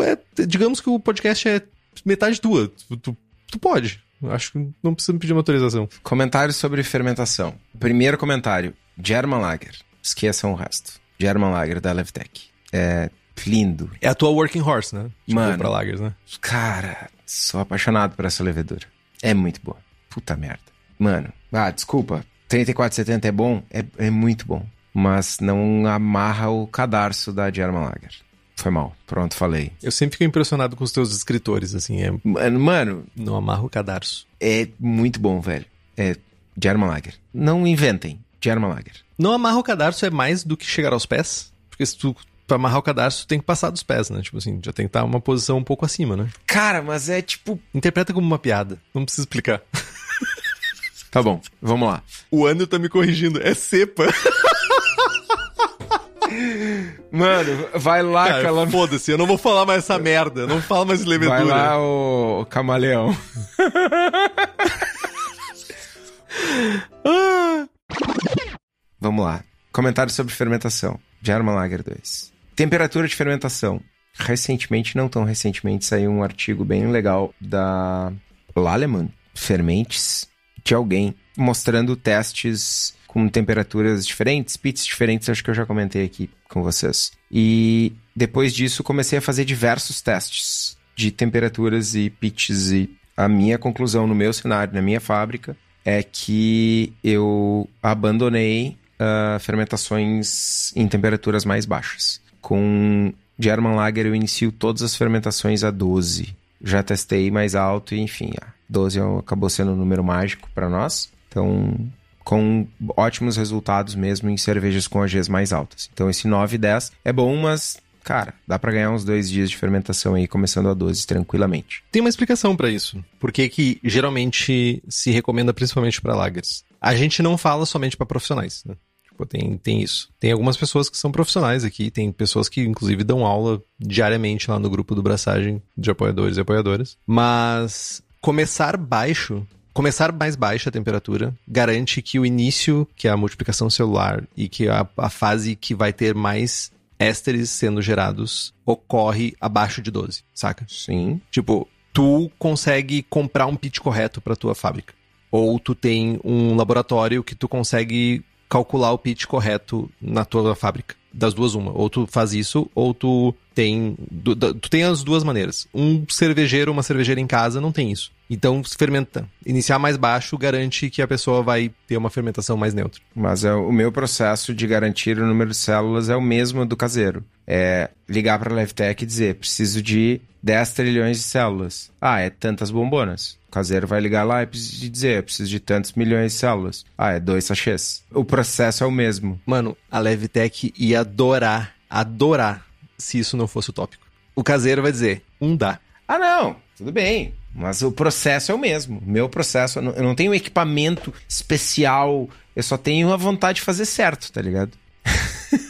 É, digamos que o podcast é metade tua. Tu, tu, tu pode. Acho que não precisa me pedir uma autorização. Comentários sobre fermentação. Primeiro comentário: German Lager. Esqueçam o resto. German Lager da Levtech. É lindo. É a tua working horse, né? Tipo, Mano. Pra lagers, né? Cara, sou apaixonado por essa levedura. É muito boa. Puta merda. Mano, ah, desculpa. 3470 é bom? É, é muito bom. Mas não amarra o cadarço da German Lager. Foi mal. Pronto, falei. Eu sempre fico impressionado com os teus escritores, assim. É... Mano, mano, Não amarra o cadarço. é muito bom, velho. É German Lager. Não inventem. German Lager. Não amarra o cadarço é mais do que chegar aos pés. Porque se tu. Pra amarrar o cadarço, tu tem que passar dos pés, né? Tipo assim, já tem que estar uma posição um pouco acima, né? Cara, mas é tipo. Interpreta como uma piada. Não precisa explicar. Tá bom, vamos lá. O Andrew tá me corrigindo. É cepa. Mano, vai lá, Cara, cala... foda-se, eu não vou falar mais essa merda. Não fala mais levedura. Vai lá, o, o camaleão. Ah! Vamos lá. Comentário sobre fermentação. German Lager 2. Temperatura de fermentação. Recentemente, não tão recentemente, saiu um artigo bem legal da Laleman Fermentes, de alguém, mostrando testes com temperaturas diferentes, pits diferentes, acho que eu já comentei aqui com vocês. E depois disso, comecei a fazer diversos testes de temperaturas e pitches e a minha conclusão no meu cenário, na minha fábrica, é que eu abandonei ah, fermentações em temperaturas mais baixas. Com German Lager eu inicio todas as fermentações a 12. Já testei mais alto e enfim, 12 é- acabou sendo um número mágico para nós. Então, com ótimos resultados mesmo em cervejas com AGs mais altas. Então esse 9 e 10 é bom, mas cara, dá para ganhar uns dois dias de fermentação aí começando a 12 tranquilamente. Tem uma explicação pra isso. Por que geralmente se recomenda principalmente pra lagers? A gente não fala somente pra profissionais, né? Tipo, tem, tem isso. Tem algumas pessoas que são profissionais aqui, tem pessoas que inclusive dão aula diariamente lá no grupo do Braçagem de apoiadores e apoiadoras. Mas começar baixo, começar mais baixa a temperatura, garante que o início, que é a multiplicação celular, e que a, a fase que vai ter mais ésteres sendo gerados, ocorre abaixo de 12, saca? Sim. Tipo, tu consegue comprar um pitch correto para tua fábrica. Ou tu tem um laboratório que tu consegue calcular o pitch correto na tua fábrica. Das duas, uma. Ou tu faz isso, ou tu tem. da- Tu tem as duas maneiras. Um cervejeiro, uma cervejeira em casa não tem isso. Então, se fermenta. Iniciar mais baixo garante que a pessoa vai ter uma fermentação mais neutra. Mas é, o meu processo de garantir o número de células é o mesmo do caseiro. É ligar para a Levtech e dizer, preciso de 10 trilhões de células. Ah, é tantas bombonas. O caseiro vai ligar lá e dizer, preciso de tantos milhões de células. Ah, é dois sachês. O processo é o mesmo. Mano, a Levtech ia adorar, adorar, se isso não fosse o tópico. O caseiro vai dizer, um dá. Ah, não, tudo bem. Mas o processo é o mesmo. Meu processo, eu não, eu não tenho equipamento especial, eu só tenho a vontade de fazer certo, tá ligado?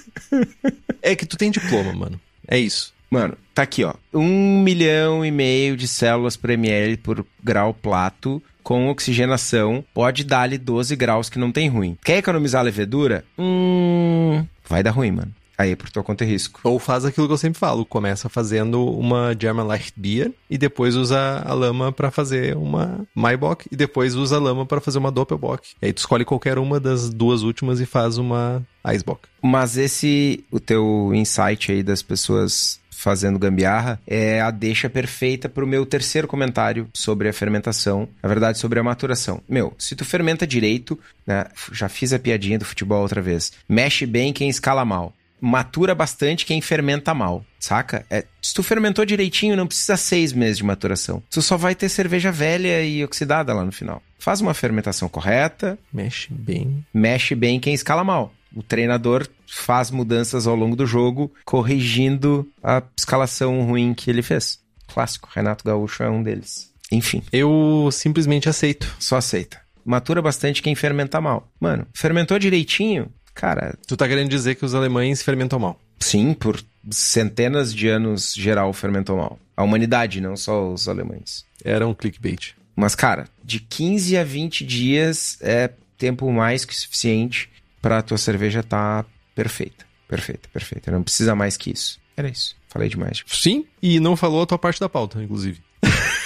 É que tu tem diploma, mano. É isso. Mano, tá aqui, ó. Um milhão e meio de células por ml por grau plato com oxigenação pode dar-lhe 12 graus que não tem ruim. Quer economizar a levedura? Hum. Vai dar ruim, mano. Aí é por tua conta e risco. Ou faz aquilo que eu sempre falo, começa fazendo uma German Light Beer e depois usa a lama pra fazer uma Maibock e depois usa a lama pra fazer uma Doppelbock. Aí tu escolhe qualquer uma das duas últimas e faz uma Icebock. Mas esse, o teu insight aí das pessoas fazendo gambiarra, é a deixa perfeita pro meu terceiro comentário sobre a fermentação, na verdade sobre a maturação. Meu, se tu fermenta direito, né, já fiz a piadinha do futebol outra vez, mexe bem quem escala mal matura bastante quem fermenta mal, saca? É, se tu fermentou direitinho, não precisa seis meses de maturação. Tu só vai ter cerveja velha e oxidada lá no final. Faz uma fermentação correta. Mexe bem. Mexe bem quem escala mal. O treinador faz mudanças ao longo do jogo, corrigindo a escalação ruim que ele fez. Clássico, Renato Gaúcho é um deles. Enfim. Eu simplesmente aceito. Só aceita. Matura bastante quem fermenta mal. Mano, fermentou direitinho, Cara. Tu tá querendo dizer que os alemães fermentam mal? Sim, por centenas de anos geral fermentou mal. A humanidade, não só os alemães. Era um clickbait. Mas, cara, de 15 a 20 dias é tempo mais que suficiente para tua cerveja estar tá perfeita. Perfeita, perfeita. Não precisa mais que isso. Era isso. Falei demais. Sim, e não falou a tua parte da pauta, inclusive.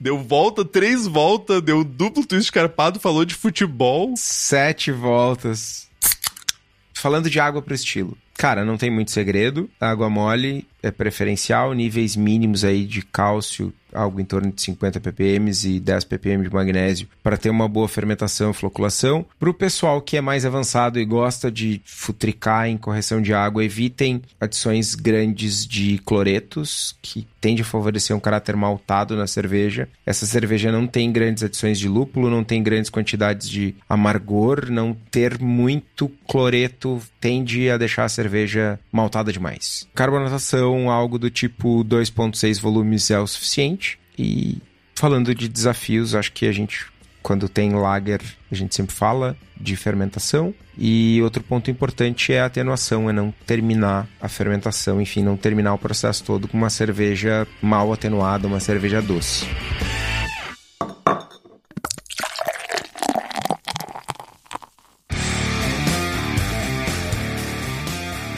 Deu volta, três voltas, deu duplo twist carpado, falou de futebol. Sete voltas. Falando de água pro estilo. Cara, não tem muito segredo. Água mole é preferencial, níveis mínimos aí de cálcio, algo em torno de 50 ppm e 10 ppm de magnésio para ter uma boa fermentação e floculação. Para o pessoal que é mais avançado e gosta de futricar em correção de água, evitem adições grandes de cloretos, que tende a favorecer um caráter maltado na cerveja. Essa cerveja não tem grandes adições de lúpulo, não tem grandes quantidades de amargor, não ter muito cloreto tende a deixar a cerveja maltada demais. Carbonatação, algo do tipo 2.6 volumes é o suficiente. E falando de desafios, acho que a gente quando tem lager, a gente sempre fala de fermentação. E outro ponto importante é a atenuação, é não terminar a fermentação, enfim, não terminar o processo todo com uma cerveja mal atenuada, uma cerveja doce.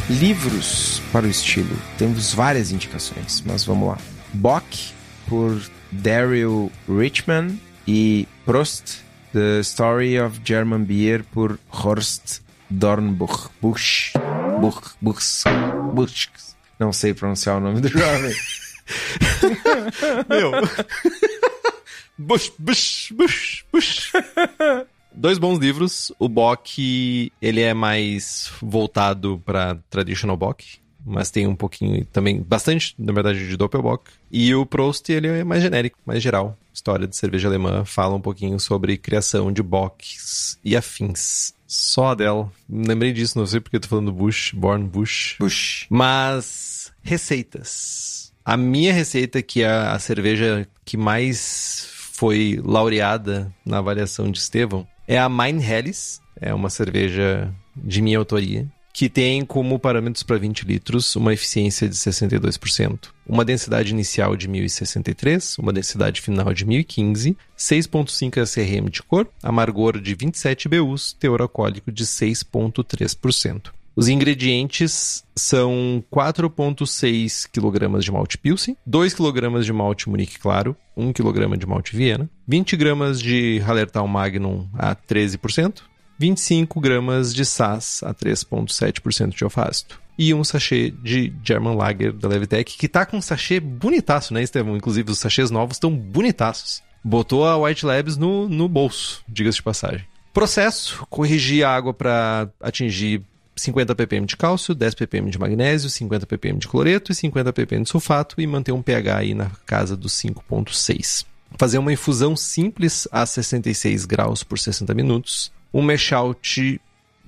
Livros para o estilo. Temos várias indicações, mas vamos lá. Bock, por Daryl Richman, e Prost, The Story of German Beer, por Horst Dornbuch. Busch. Buch. Buch. Buch. Não sei pronunciar o nome do jovem. Meu. Bush, Bush, Bush, Bush. Dois bons livros. O Bock, ele é mais voltado para traditional Bock, mas tem um pouquinho também, bastante, na verdade, de Doppelbock. E o Prost, ele é mais genérico, mais geral. História de cerveja alemã, fala um pouquinho sobre criação de bocks e afins. Só a dela. Lembrei disso, não sei porque eu tô falando Bush, Born Bush. Bush. Mas, receitas. A minha receita, que é a cerveja que mais foi laureada na avaliação de Estevão, é a Mein Helles. É uma cerveja de minha autoria que tem como parâmetros para 20 litros uma eficiência de 62%, uma densidade inicial de 1063, uma densidade final de 1015, 6.5 SRM de cor, amargor de 27 BUs, teor alcoólico de 6.3%. Os ingredientes são 4,6 kg de malte Pilsen, 2 kg de malte Munique Claro, 1 kg de malte Viena, 20 gramas de Hallertau Magnum a 13%, 25 gramas de SAS a 3,7% de alfasto. E um sachê de German Lager da Levitec, que tá com um sachê bonitaço, né, Estevão? Inclusive, os sachês novos estão bonitaços. Botou a White Labs no, no bolso, diga-se de passagem. Processo: corrigir a água para atingir 50 ppm de cálcio, 10 ppm de magnésio, 50 ppm de cloreto e 50 ppm de sulfato e manter um pH aí na casa dos 5.6. Fazer uma infusão simples a 66 graus por 60 minutos um mashout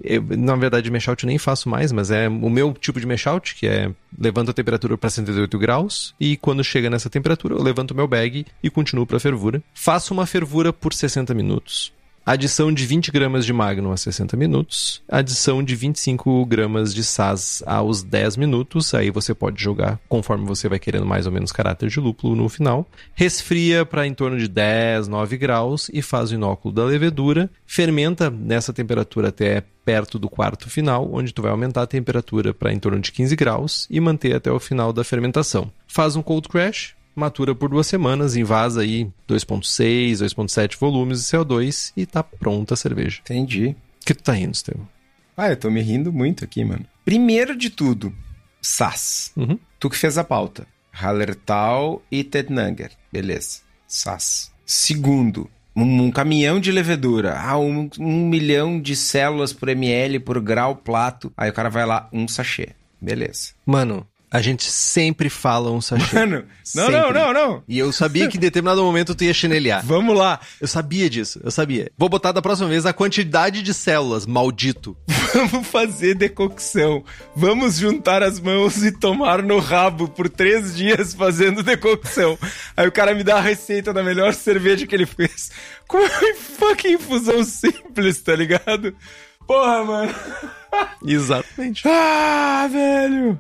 eu, na verdade, mashout eu nem faço mais, mas é o meu tipo de mashout, que é levanta a temperatura para 108 graus e quando chega nessa temperatura eu levanto meu bag e continuo para fervura. Faço uma fervura por 60 minutos. Adição de 20 gramas de Magnum a 60 minutos. Adição de 25 gramas de Saz aos 10 minutos. Aí você pode jogar conforme você vai querendo mais ou menos caráter de lúpulo no final. Resfria para em torno de 10, 9 graus e faz o inóculo da levedura. Fermenta nessa temperatura até perto do quarto final, onde tu vai aumentar a temperatura para em torno de 15 graus e manter até o final da fermentação. Faz um cold crash, matura por duas semanas, invasa aí 2.6, 2.7 volumes de CO2 e tá pronta a cerveja. Entendi. que tu tá rindo, Estevam? Ah, eu tô me rindo muito aqui, mano. Primeiro de tudo, SAS. Uhum. Tu que fez a pauta. Hallertau e Tednanger. Beleza. SAS. Segundo, um, um caminhão de levedura. Ah, um, um milhão de células por ml por grau plato. Aí o cara vai lá, um sachê. Beleza. Mano, a gente sempre fala um sachê. Mano, não, Sempre. não, não, não. E eu sabia que em determinado momento tu ia chinelear. Vamos lá. Eu sabia disso, eu sabia. Vou botar da próxima vez a quantidade de células, maldito. Vamos fazer decocção. Vamos juntar as mãos e tomar no rabo por três dias fazendo decocção. Aí o cara me dá a receita da melhor cerveja que ele fez. Com uma fucking infusão simples, tá ligado? Porra, mano. Exatamente. Ah, velho.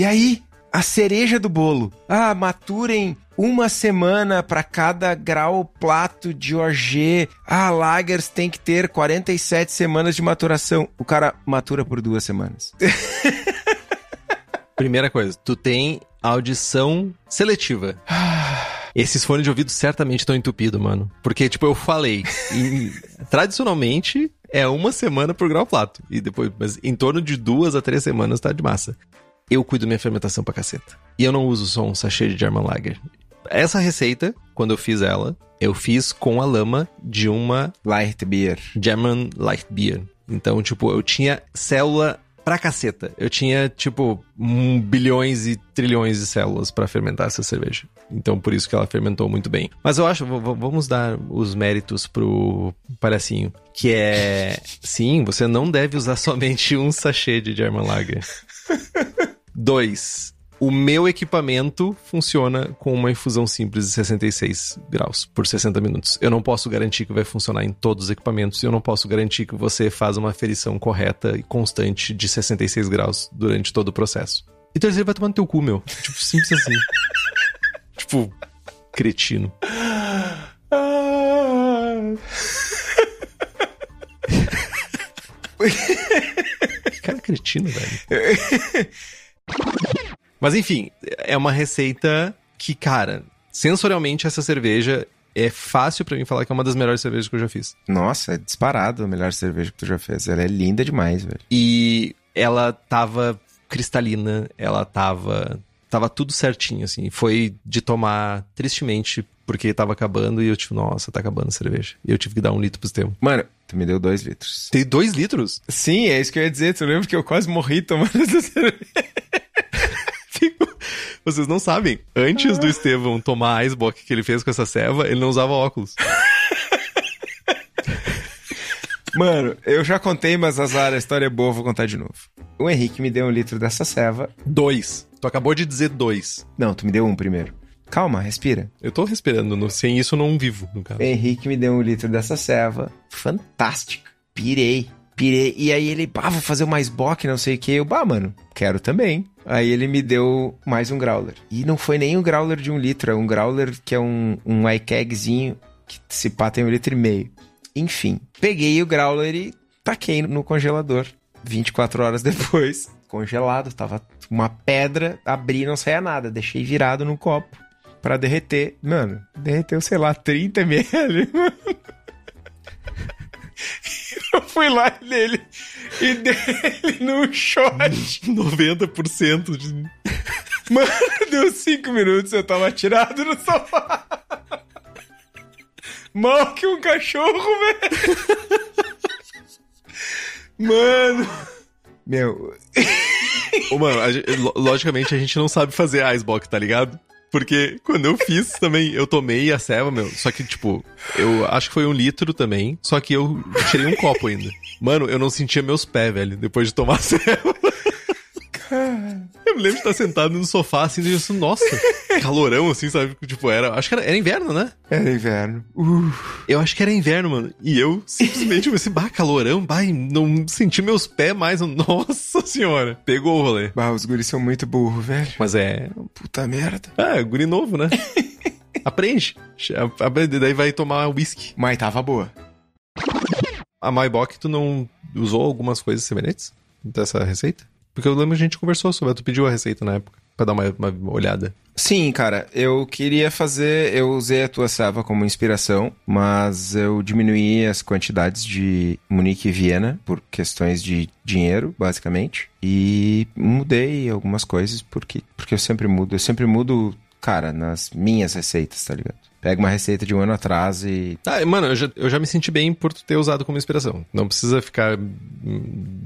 E aí, a cereja do bolo. Ah, maturem uma semana para cada grau plato de OG. Ah, lagers tem que ter 47 semanas de maturação. O cara matura por duas semanas. Primeira coisa, tu tem audição seletiva. Esses fones de ouvido certamente estão entupidos, mano. Porque, tipo, eu falei, em- tradicionalmente é uma semana por grau plato. E depois, mas em torno de duas a três semanas tá de massa. Eu cuido minha fermentação pra caceta. E eu não uso só um sachê de German Lager. Essa receita, quando eu fiz ela, eu fiz com a lama de uma Light beer. German Light Beer. Então, tipo, eu tinha célula pra caceta. Eu tinha, tipo, um bilhões e trilhões de células pra fermentar essa cerveja. Então, por isso que ela fermentou muito bem. Mas eu acho, vamos dar os méritos pro palhacinho. Que é, sim, você não deve usar somente um sachê de German Lager. Dois, o meu equipamento funciona com uma infusão simples de 66 graus por 60 minutos. Eu não posso garantir que vai funcionar em todos os equipamentos e eu não posso garantir que você faz uma aferição correta e constante de 66 graus durante todo o processo. E terceiro, vai tomar no teu cu, meu. Tipo, simples assim. tipo, cretino. Que cara cretino, velho. Mas enfim, é uma receita que, cara, sensorialmente essa cerveja é fácil pra mim falar que é uma das melhores cervejas que eu já fiz. Nossa, é disparado a melhor cerveja que tu já fez. Ela é linda demais, velho. E ela tava cristalina, ela tava tava tudo certinho assim. Foi de tomar tristemente porque tava acabando e eu tipo, nossa, tá acabando a cerveja. E eu tive que dar um litro pro teu. Mano, tu me deu dois litros. Tem dois litros? Sim, é isso que eu ia dizer. Tu lembra que eu quase morri tomando essa cerveja? Tipo, Vocês não sabem. Antes do Estevão tomar a Icebox que ele fez com essa ceva, ele não usava óculos. Mano, eu já contei, mas azar, a história é boa, vou contar de novo. O Henrique me deu um litro dessa ceva. Dois. Tu acabou de dizer dois. Não, tu me deu um primeiro. Calma, respira. Eu tô respirando. no- sem isso eu não vivo, no caso. O Henrique me deu um litro dessa ceva. Fantástica. Pirei. Pirei. E aí ele, bah, vou fazer mais bock, não sei o que. Eu, bah, mano, quero também. Aí ele me deu mais um growler. E não foi nem um growler de um litro, é um growler que é um, um iCagzinho, que se pá tem um litro e meio. Enfim, peguei o growler e taquei no congelador. 24 horas depois, congelado, tava uma pedra, abri e não saía nada. Deixei virado no copo pra derreter. Mano, derreteu, sei lá, 30 ml, mano. Eu fui lá nele e dei ele num shot. 90% de... Mano, deu 5 minutos eu tava tirado no sofá. Mal que um cachorro, velho. Mano. Meu, Ô, mano, a gente- lo- logicamente a gente não sabe fazer icebox, tá ligado? Porque quando eu fiz também, eu tomei a ceva, meu. Só que, tipo, eu acho que foi um litro também. Só que eu tirei um copo ainda. Mano, eu não sentia meus pés, velho, depois de tomar a ceva. Eu me lembro de estar sentado no sofá, assim, e disse, nossa, calorão, assim, sabe? Tipo, era. Acho que era, era inverno, né? era inverno. Uh, Eu acho que era inverno, mano. E eu simplesmente pensei, bah, calorão, bah, não senti meus pés mais. Nossa senhora. Pegou o rolê. bah, os guris são muito burros, velho. Mas é. Puta merda. Ah, guri novo, né? Aprende. Aprende, Daí vai tomar whisky. Mas tava boa. A Maibok, tu não usou algumas coisas semelhantes dessa receita? Porque eu lembro que a gente conversou sobre, tu pediu a receita na época. pra dar uma, uma olhada. Sim, cara, eu queria fazer. Eu usei a tua serva como inspiração, mas eu diminuí as quantidades de Munique e Viena por questões de dinheiro, basicamente. E mudei algumas coisas porque, porque eu sempre mudo. Eu sempre mudo, cara, nas minhas receitas, tá ligado? Pega uma receita de um ano atrás e. Ah, mano, eu já, eu já me senti bem por ter usado como inspiração. Não precisa ficar hum,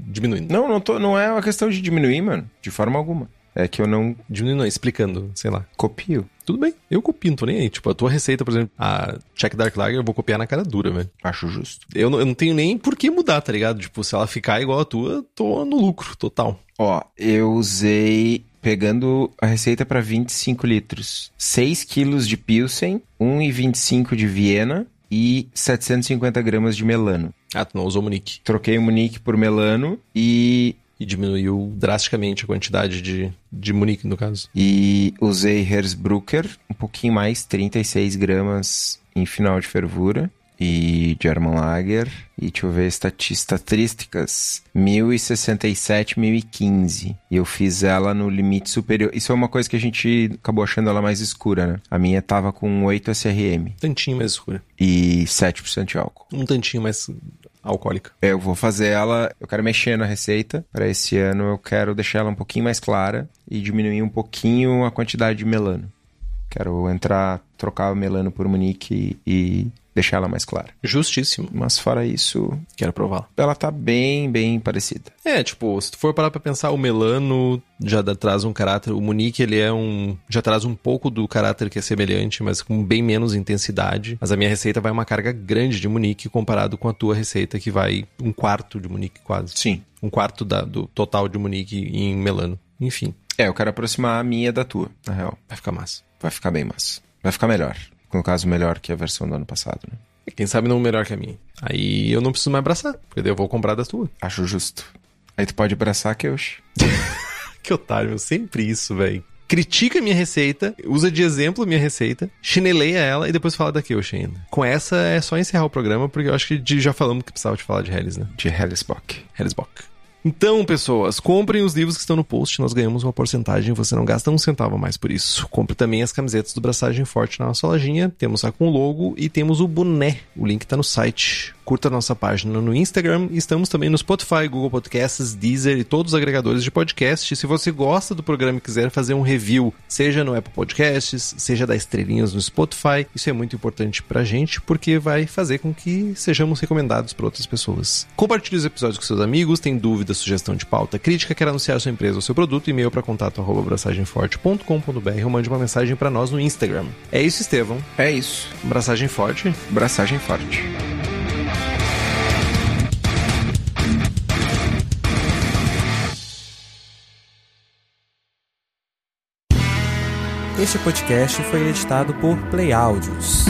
diminuindo. Não, não, tô, não é uma questão de diminuir, mano. De forma alguma. É que eu não Diminuindo, não, explicando, sei lá. copio. Tudo bem, eu copio, não tô nem aí. Tipo, a tua receita, por exemplo, a Check Dark Lager, eu vou copiar na cara dura, velho. Acho justo. Eu, não- eu não tenho nem por que mudar, tá ligado? Tipo, se ela ficar igual a tua, tô no lucro total. Ó, eu usei. Pegando a receita para 25 litros, 6 quilos de Pilsen, 1,25 de Viena e 750 gramas de melano. Ah, tu não usou Munique. Troquei o Munique por melano e, E diminuiu drasticamente a quantidade de, de Munique, no caso. e usei Hersbrucker, um pouquinho mais, 36 gramas em final de fervura. E German Lager. E deixa eu ver estatísticas. 1067, 1015. E eu fiz ela no limite superior. Isso é uma coisa que a gente acabou achando ela mais escura, né? A minha tava com 8 SRM Um tantinho mais escura. e 7% de álcool. Um tantinho mais alcoólica. Eu vou fazer ela, eu quero mexer na receita. Para esse ano eu quero deixar ela um pouquinho mais clara e diminuir um pouquinho a quantidade de melano. Quero entrar, trocar o melano por munique e deixar ela mais clara. Justíssimo. Mas fora isso, Quero provar. ela tá bem, bem parecida. É, tipo, se tu for parar pra pensar, o Melano já dá- traz um caráter. O Munique, ele é um. Já traz um pouco do caráter que é semelhante, mas com bem menos intensidade. Mas a minha receita vai uma carga grande de Munique comparado com a tua receita, que vai um quarto de Munique, quase. Sim. Um quarto da- do total de Munique em Melano. Enfim, É, eu quero aproximar a minha da tua, na real. vai ficar massa. Vai ficar bem massa. Vai ficar melhor. No caso, melhor que a versão do ano passado, né? Quem sabe não melhor que a minha. Aí eu não preciso mais abraçar, porque daí eu vou comprar da tua. Acho justo. Aí tu pode abraçar a Keush. Que otário, meu. Sempre isso, velho. Critica a minha receita, usa de exemplo a minha receita, chineleia ela e depois fala da Kyoshi ainda. Com essa é só encerrar o programa, porque eu acho que já falamos que precisava de falar de Hellis, né? De Hellesbock. Hellisbock. Então, pessoas, comprem os livros que estão no post, nós ganhamos uma porcentagem, você não gasta um centavo mais por isso. Compre também as camisetas do Braçagem Forte na nossa lojinha, temos a com logo e temos o boné, o link tá no site. Curta a nossa página no Instagram, estamos também no Spotify, Google Podcasts, Deezer e todos os agregadores de podcast. Se você gosta do programa e quiser fazer um review, seja no Apple Podcasts, seja dar estrelinhas no Spotify, isso é muito importante pra gente, porque vai fazer com que sejamos recomendados por outras pessoas. Compartilhe os episódios com seus amigos, tem dúvida, sugestão de pauta, crítica, quer anunciar sua empresa ou seu produto, e-mail para contato arroba ou mande uma mensagem para nós no Instagram. É isso, Estevão. É isso. Abraçagem forte. Braçagem forte. Este podcast foi editado por Play Áudios.